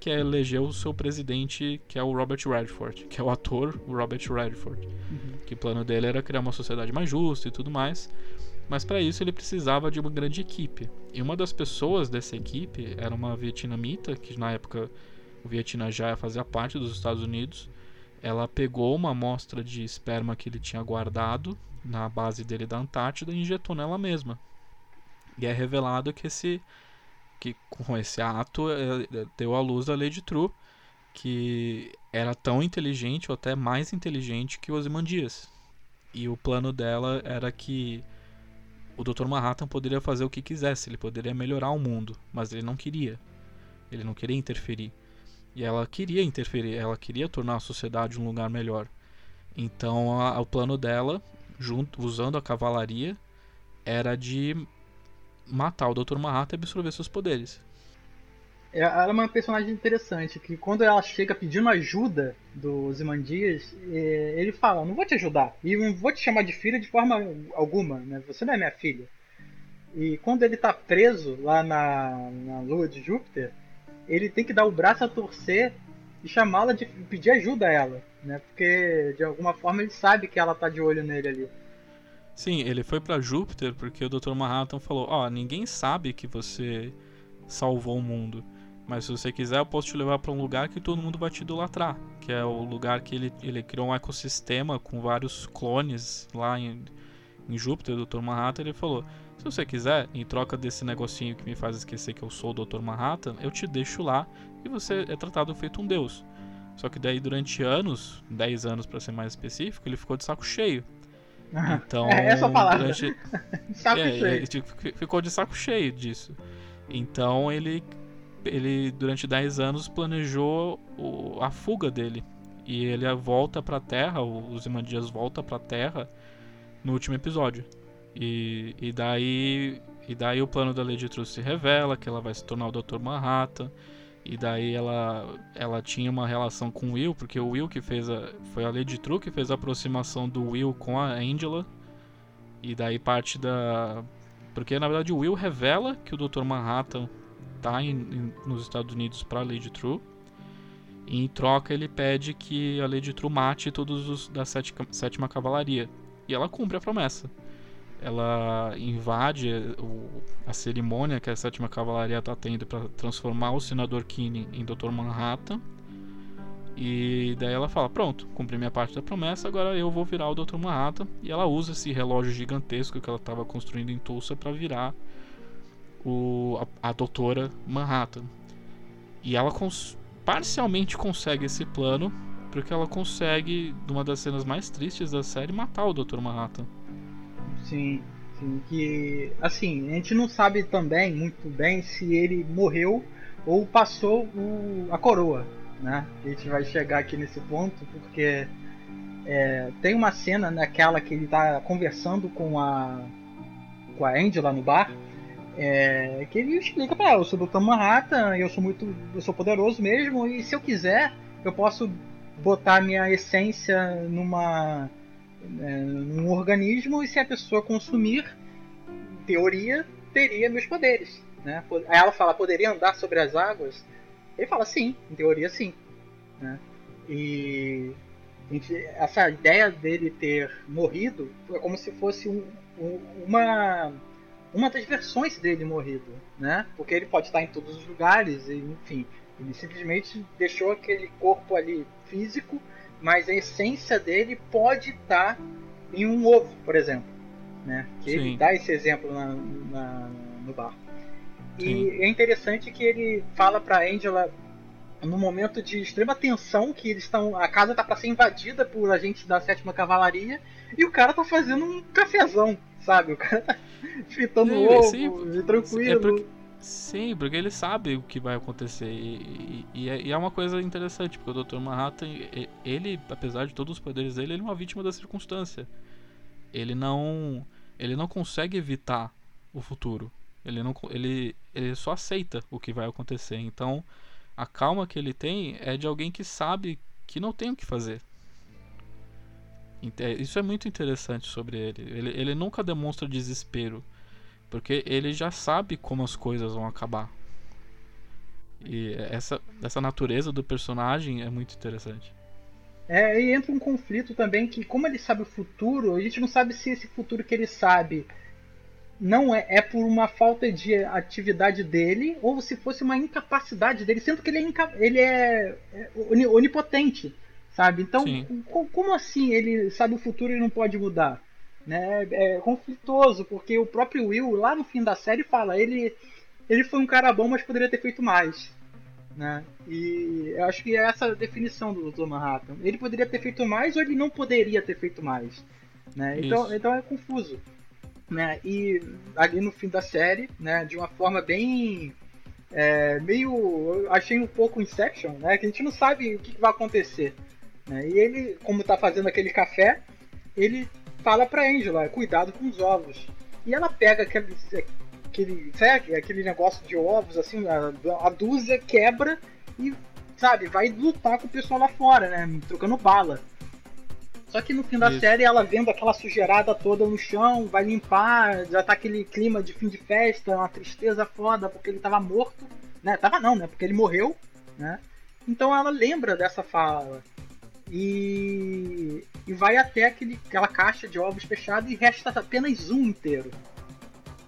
que é eleger o seu presidente, que é o Robert Redford, que é o ator Robert Redford. Uhum. Que o plano dele era criar uma sociedade mais justa e tudo mais. Mas para isso ele precisava de uma grande equipe. E uma das pessoas dessa equipe era uma vietnamita, que na época o Vietnã já fazia parte dos Estados Unidos, ela pegou uma amostra de esperma que ele tinha guardado na base dele da Antártida e injetou nela mesma. E é revelado que esse que com esse ato é, é, deu à luz a Lady True, que era tão inteligente ou até mais inteligente que Ozymandias. E o plano dela era que o Dr. Manhattan poderia fazer o que quisesse, ele poderia melhorar o mundo, mas ele não queria. Ele não queria interferir. E ela queria interferir, ela queria tornar a sociedade um lugar melhor. Então a, o plano dela, junto, usando a cavalaria, era de matar o Dr. Manhattan e absorver seus poderes. É, ela é uma personagem interessante, que quando ela chega pedindo ajuda do Zimandias, é, ele fala, não vou te ajudar, e não vou te chamar de filha de forma alguma, né? você não é minha filha. E quando ele está preso lá na, na lua de Júpiter, ele tem que dar o braço a torcer e chamá-la de pedir ajuda a ela, né? Porque de alguma forma ele sabe que ela tá de olho nele ali. Sim, ele foi para Júpiter porque o Dr. Manhattan falou: "Ó, oh, ninguém sabe que você salvou o mundo. Mas se você quiser, eu posso te levar para um lugar que todo mundo vai te idolatrar, que é o lugar que ele, ele criou um ecossistema com vários clones lá em, em Júpiter, o Dr. Manhattan. Ele falou: se você quiser, em troca desse negocinho que me faz esquecer que eu sou o Dr. Manhattan, eu te deixo lá e você é tratado feito um deus. Só que daí durante anos, 10 anos para ser mais específico, ele ficou de saco cheio. Então, é essa palavra. Durante... saco é, cheio. ficou de saco cheio disso. Então ele ele durante 10 anos planejou o, a fuga dele. E ele volta pra Terra, os Imandias volta pra Terra no último episódio. E, e daí e daí o plano da Lady True se revela, que ela vai se tornar o Dr. Manhattan. E daí ela, ela tinha uma relação com o Will, porque o Will que fez a. Foi a Lady True que fez a aproximação do Will com a Angela. E daí parte da. Porque na verdade o Will revela que o Dr. Manhattan tá em, nos Estados Unidos para Lady True. E em troca ele pede que a Lady True mate todos os da sétima, cavalaria. E ela cumpre a promessa. Ela invade o, a cerimônia que a sétima cavalaria está tendo para transformar o senador Kinney em Dr. Manhattan. E daí ela fala: Pronto, cumpri minha parte da promessa, agora eu vou virar o Dr. Manhattan. E ela usa esse relógio gigantesco que ela estava construindo em Tulsa para virar o, a, a doutora Manhattan. E ela cons parcialmente consegue esse plano, porque ela consegue, numa das cenas mais tristes da série, matar o Dr. Manhattan. Sim, sim. Que, assim, a gente não sabe também muito bem se ele morreu ou passou o, a coroa, né? A gente vai chegar aqui nesse ponto, porque é, tem uma cena naquela que ele está conversando com a com a Andy lá no bar é, que ele explica para ela, eu sou do Dr. Manhattan, eu sou muito, eu sou poderoso mesmo e se eu quiser, eu posso botar minha essência numa é, num organismo e se a pessoa consumir, teoria, teria meus poderes, né? Aí ela fala, poderia andar sobre as águas? Ele fala, sim, em teoria sim, né? E essa ideia dele ter morrido é como se fosse um, um, uma uma das versões dele morrido, né? Porque ele pode estar em todos os lugares, e, enfim, ele simplesmente deixou aquele corpo ali físico, mas a essência dele pode estar em um ovo, por exemplo, né? Que Sim. ele dá esse exemplo na, na, no bar. E Sim. é interessante que ele fala para Angela no momento de extrema tensão que eles estão a casa tá para ser invadida por agentes da sétima cavalaria e o cara tá fazendo um cafezão sabe? O cara tá fritando sim, ovo, sim, tranquilo. É porque, sim, porque ele sabe o que vai acontecer. E, e, e, é, é, uma coisa interessante, porque o Dr. Manhattan, ele, apesar de todos os poderes dele, ele é uma vítima da circunstância. Ele não. Ele não consegue evitar o futuro. Ele, não, ele, ele só aceita o que vai acontecer. Então, a calma que ele tem é de alguém que sabe que não tem o que fazer. Isso é muito interessante sobre ele. ele. Ele nunca demonstra desespero, porque ele já sabe como as coisas vão acabar. E essa, essa natureza do personagem é muito interessante. É, e entra um conflito também que, como ele sabe o futuro, a gente não sabe se esse futuro que ele sabe não é, é por uma falta de atividade dele ou se fosse uma incapacidade dele, sendo que ele é, ele é, é onipotente sabe? Então, Sim. como assim ele sabe o futuro e não pode mudar? Né? É conflitoso, porque o próprio Will, lá no fim da série, fala: ele, ele foi um cara bom, mas poderia ter feito mais. Né? E eu acho que é essa a definição do Dr. Manhattan. Ele poderia ter feito mais ou ele não poderia ter feito mais. Né? Então, Isso. então é confuso. Né? E ali no fim da série, né, de uma forma bem. é, meio. Achei um pouco Inception, né? Que a gente não sabe o que que vai acontecer. Né? E ele, como tá fazendo aquele café, ele fala pra Angela, cuidado com os ovos. E ela pega aquele, aquele, sabe, aquele negócio de ovos, assim, a, a dúzia quebra e, sabe, vai lutar com o pessoal lá fora, né? Trocando bala. Só que no fim da Isso. série, ela vendo aquela sujeirada toda no chão, vai limpar, já tá aquele clima de fim de festa, uma tristeza foda, porque ele tava morto, né? Tava não, né? Porque ele morreu, né? Então ela lembra dessa fala. E, e vai até aquele, aquela caixa de ovos fechada e resta apenas um inteiro.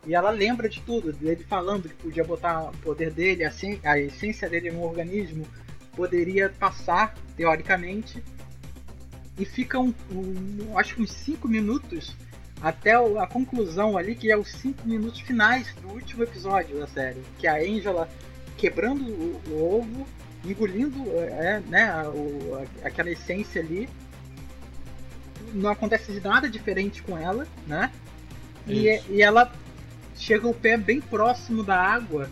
E ela lembra de tudo, dele falando que podia botar o poder dele, a, a essência dele no organismo, poderia passar, teoricamente. E fica um, um- acho que uns 5 minutos até a conclusão ali, que é os 5 minutos finais do último episódio da série. Que é a Angela quebrando o, o ovo, engolindo é, né, a- o- a- aquela essência ali. Não acontece nada diferente com ela, né? E, e ela chega o pé bem próximo da água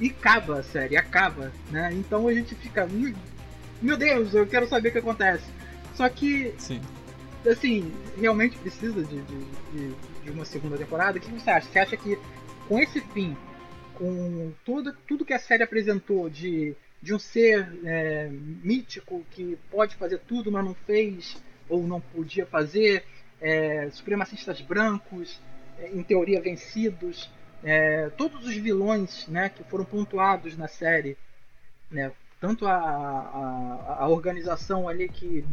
e cava a série, acaba, né? Então a gente fica, "Meu- meu Deus, eu quero saber o que acontece. Só que, Sim. assim, realmente precisa de, de, de- de uma segunda temporada. O que você acha? Você acha que com esse fim, com tudo, tudo que a série apresentou de, de um ser é, mítico que pode fazer tudo, mas não fez ou não podia fazer, é, supremacistas brancos, é, em teoria vencidos, é, todos os vilões né, que foram pontuados na série, né, tanto a, a, a organização ali que,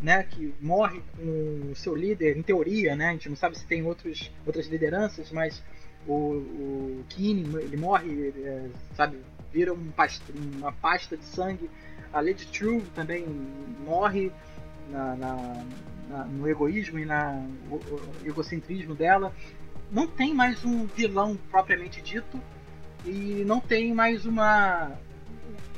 né, que morre com o seu líder, em teoria, né, a gente não sabe se tem outros, outras lideranças, mas o, o Keenan, ele morre, é, sabe, vira um past- uma pasta de sangue. A Lady True também morre na, na- na- no egoísmo e na, egocentrismo dela. Não tem mais um vilão propriamente dito e não tem mais uma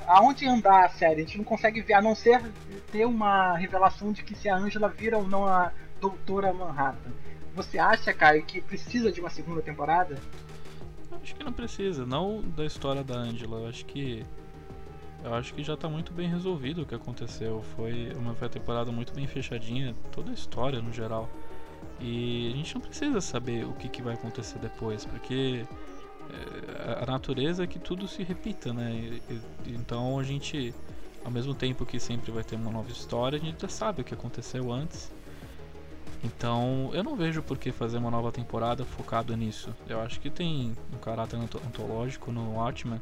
aonde andar a série. A gente não consegue ver, a não ser ter uma revelação de que se a Angela vira ou não a Doutora Manhattan. Você acha, Caio, que precisa de uma segunda temporada? Acho que não precisa, não da história da Angela. Eu acho que. Eu acho que já tá muito bem resolvido o que aconteceu. Foi uma temporada muito bem fechadinha, toda a história no geral. E a gente não precisa saber o que, que vai acontecer depois, porque é, a- natureza é que tudo se repita, né? Então a gente, ao mesmo tempo que sempre vai ter uma nova história, a gente já sabe o que aconteceu antes. Então, eu não vejo por que fazer uma nova temporada focada nisso. Eu acho que tem um caráter anto- antológico no Watchmen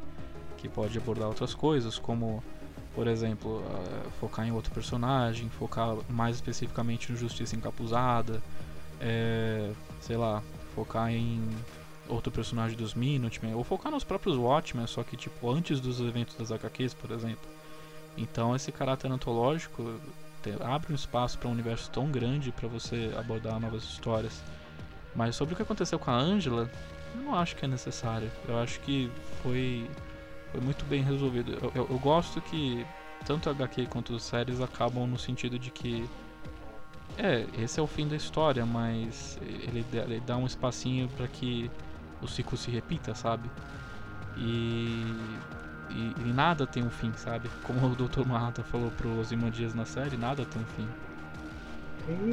que pode abordar outras coisas, como, por exemplo, eh, focar em outro personagem, focar mais especificamente no Justiça Encapuzada, eh, sei lá, focar em outro personagem dos Minutemen, ou focar nos próprios Watchmen, só que tipo antes dos eventos das HQs, por exemplo. Então, esse caráter antológico abre um espaço para um universo tão grande para você abordar novas histórias. Mas sobre o que aconteceu com a Angela, eu não acho que é necessário. Eu acho que foi, foi muito bem resolvido. Eu, eu- eu gosto que tanto a HQ quanto as séries acabam no sentido de que é, esse é o fim da história, mas ele, ele dá um espacinho para que o ciclo se repita, sabe? E, e, e nada tem um fim, sabe? Como o Dr. Manhattan falou pro Ozymandias na série, nada tem um fim.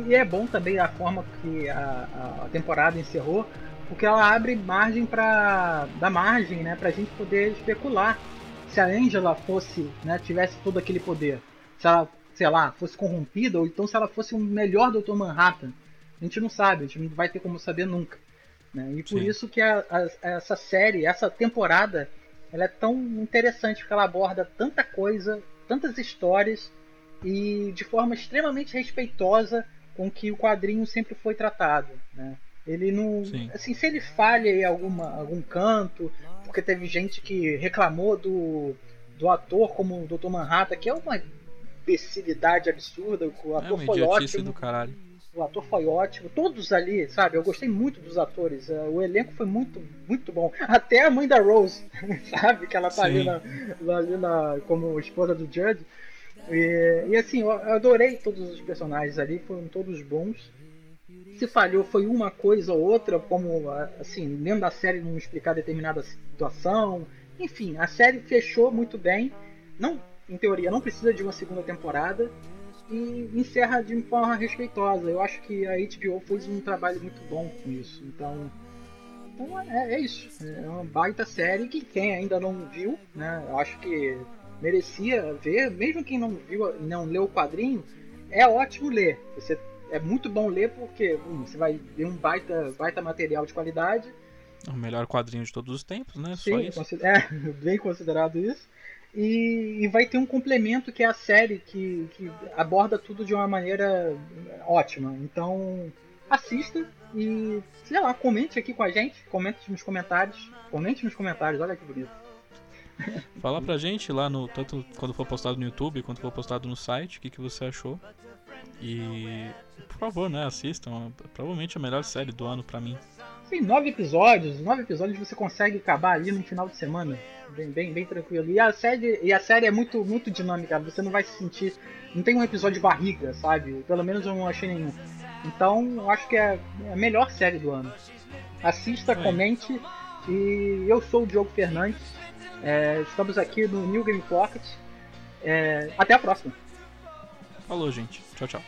E é bom também a forma que a, a- temporada encerrou, porque ela abre margem para dar margem, né, pra gente poder especular se a Angela fosse, né, tivesse todo aquele poder. Se ela, sei lá, fosse corrompida ou então se ela fosse o melhor Dr. Manhattan. A gente não sabe, a gente não vai ter como saber nunca. né? E por Sim. isso que a- a- essa série, essa temporada, ela é tão interessante porque ela aborda tanta coisa, tantas histórias e de forma extremamente respeitosa com que o quadrinho sempre foi tratado, né? Ele não, Sim. assim, se ele falha em alguma, algum canto, porque teve gente que reclamou do, do ator como o Dr. Manhattan, que é uma imbecilidade absurda. O É ator uma foi ótimo. do caralho. O ator foi ótimo. Todos ali, sabe? Eu gostei muito dos atores. eh, O elenco foi muito, muito bom. Até a mãe da Rose, sabe? Que ela tá ali, na, ali na, como esposa do Judge. E, e assim, eu adorei todos os personagens ali, foram todos bons. Se falhou foi uma coisa ou outra, como assim, dentro da série não explicar determinada situação. Enfim, a série fechou muito bem. Não, em teoria, não precisa de uma segunda temporada e encerra de forma respeitosa. Eu acho que a HBO fez um trabalho muito bom com isso. Então, então é, é isso. É uma baita série que quem ainda não viu, né? Eu acho que merecia ver, mesmo quem não viu, não leu o quadrinho, é ótimo ler. Você é muito bom ler porque hum, você vai ver um baita, baita material de qualidade. É o melhor quadrinho de todos os tempos, né? Só Sim, é bem considerado isso. E, e vai ter um complemento que é a série que, que aborda tudo de uma maneira ótima. Então assista e, sei lá, comente aqui com a gente, comente nos comentários. Comente nos comentários, olha que bonito. Fala pra gente lá no. Tanto quando for postado no YouTube quanto for postado no site, o que, que você achou. E por favor, né, assistam. Provavelmente a melhor série do ano pra mim. Sim, nove episódios, nove episódios você consegue acabar ali no final de semana. Bem, bem, bem tranquilo. E a série, e a série é muito, muito dinâmica, você não vai se sentir. Não tem um episódio de barriga, sabe? Pelo menos eu não achei nenhum. Então eu acho que é a melhor série do ano. Assista, comente. E eu sou o Diogo Fernandes. É, estamos aqui no New Game Pocket. É, até a próxima. Falou, gente. Tchau, tchau.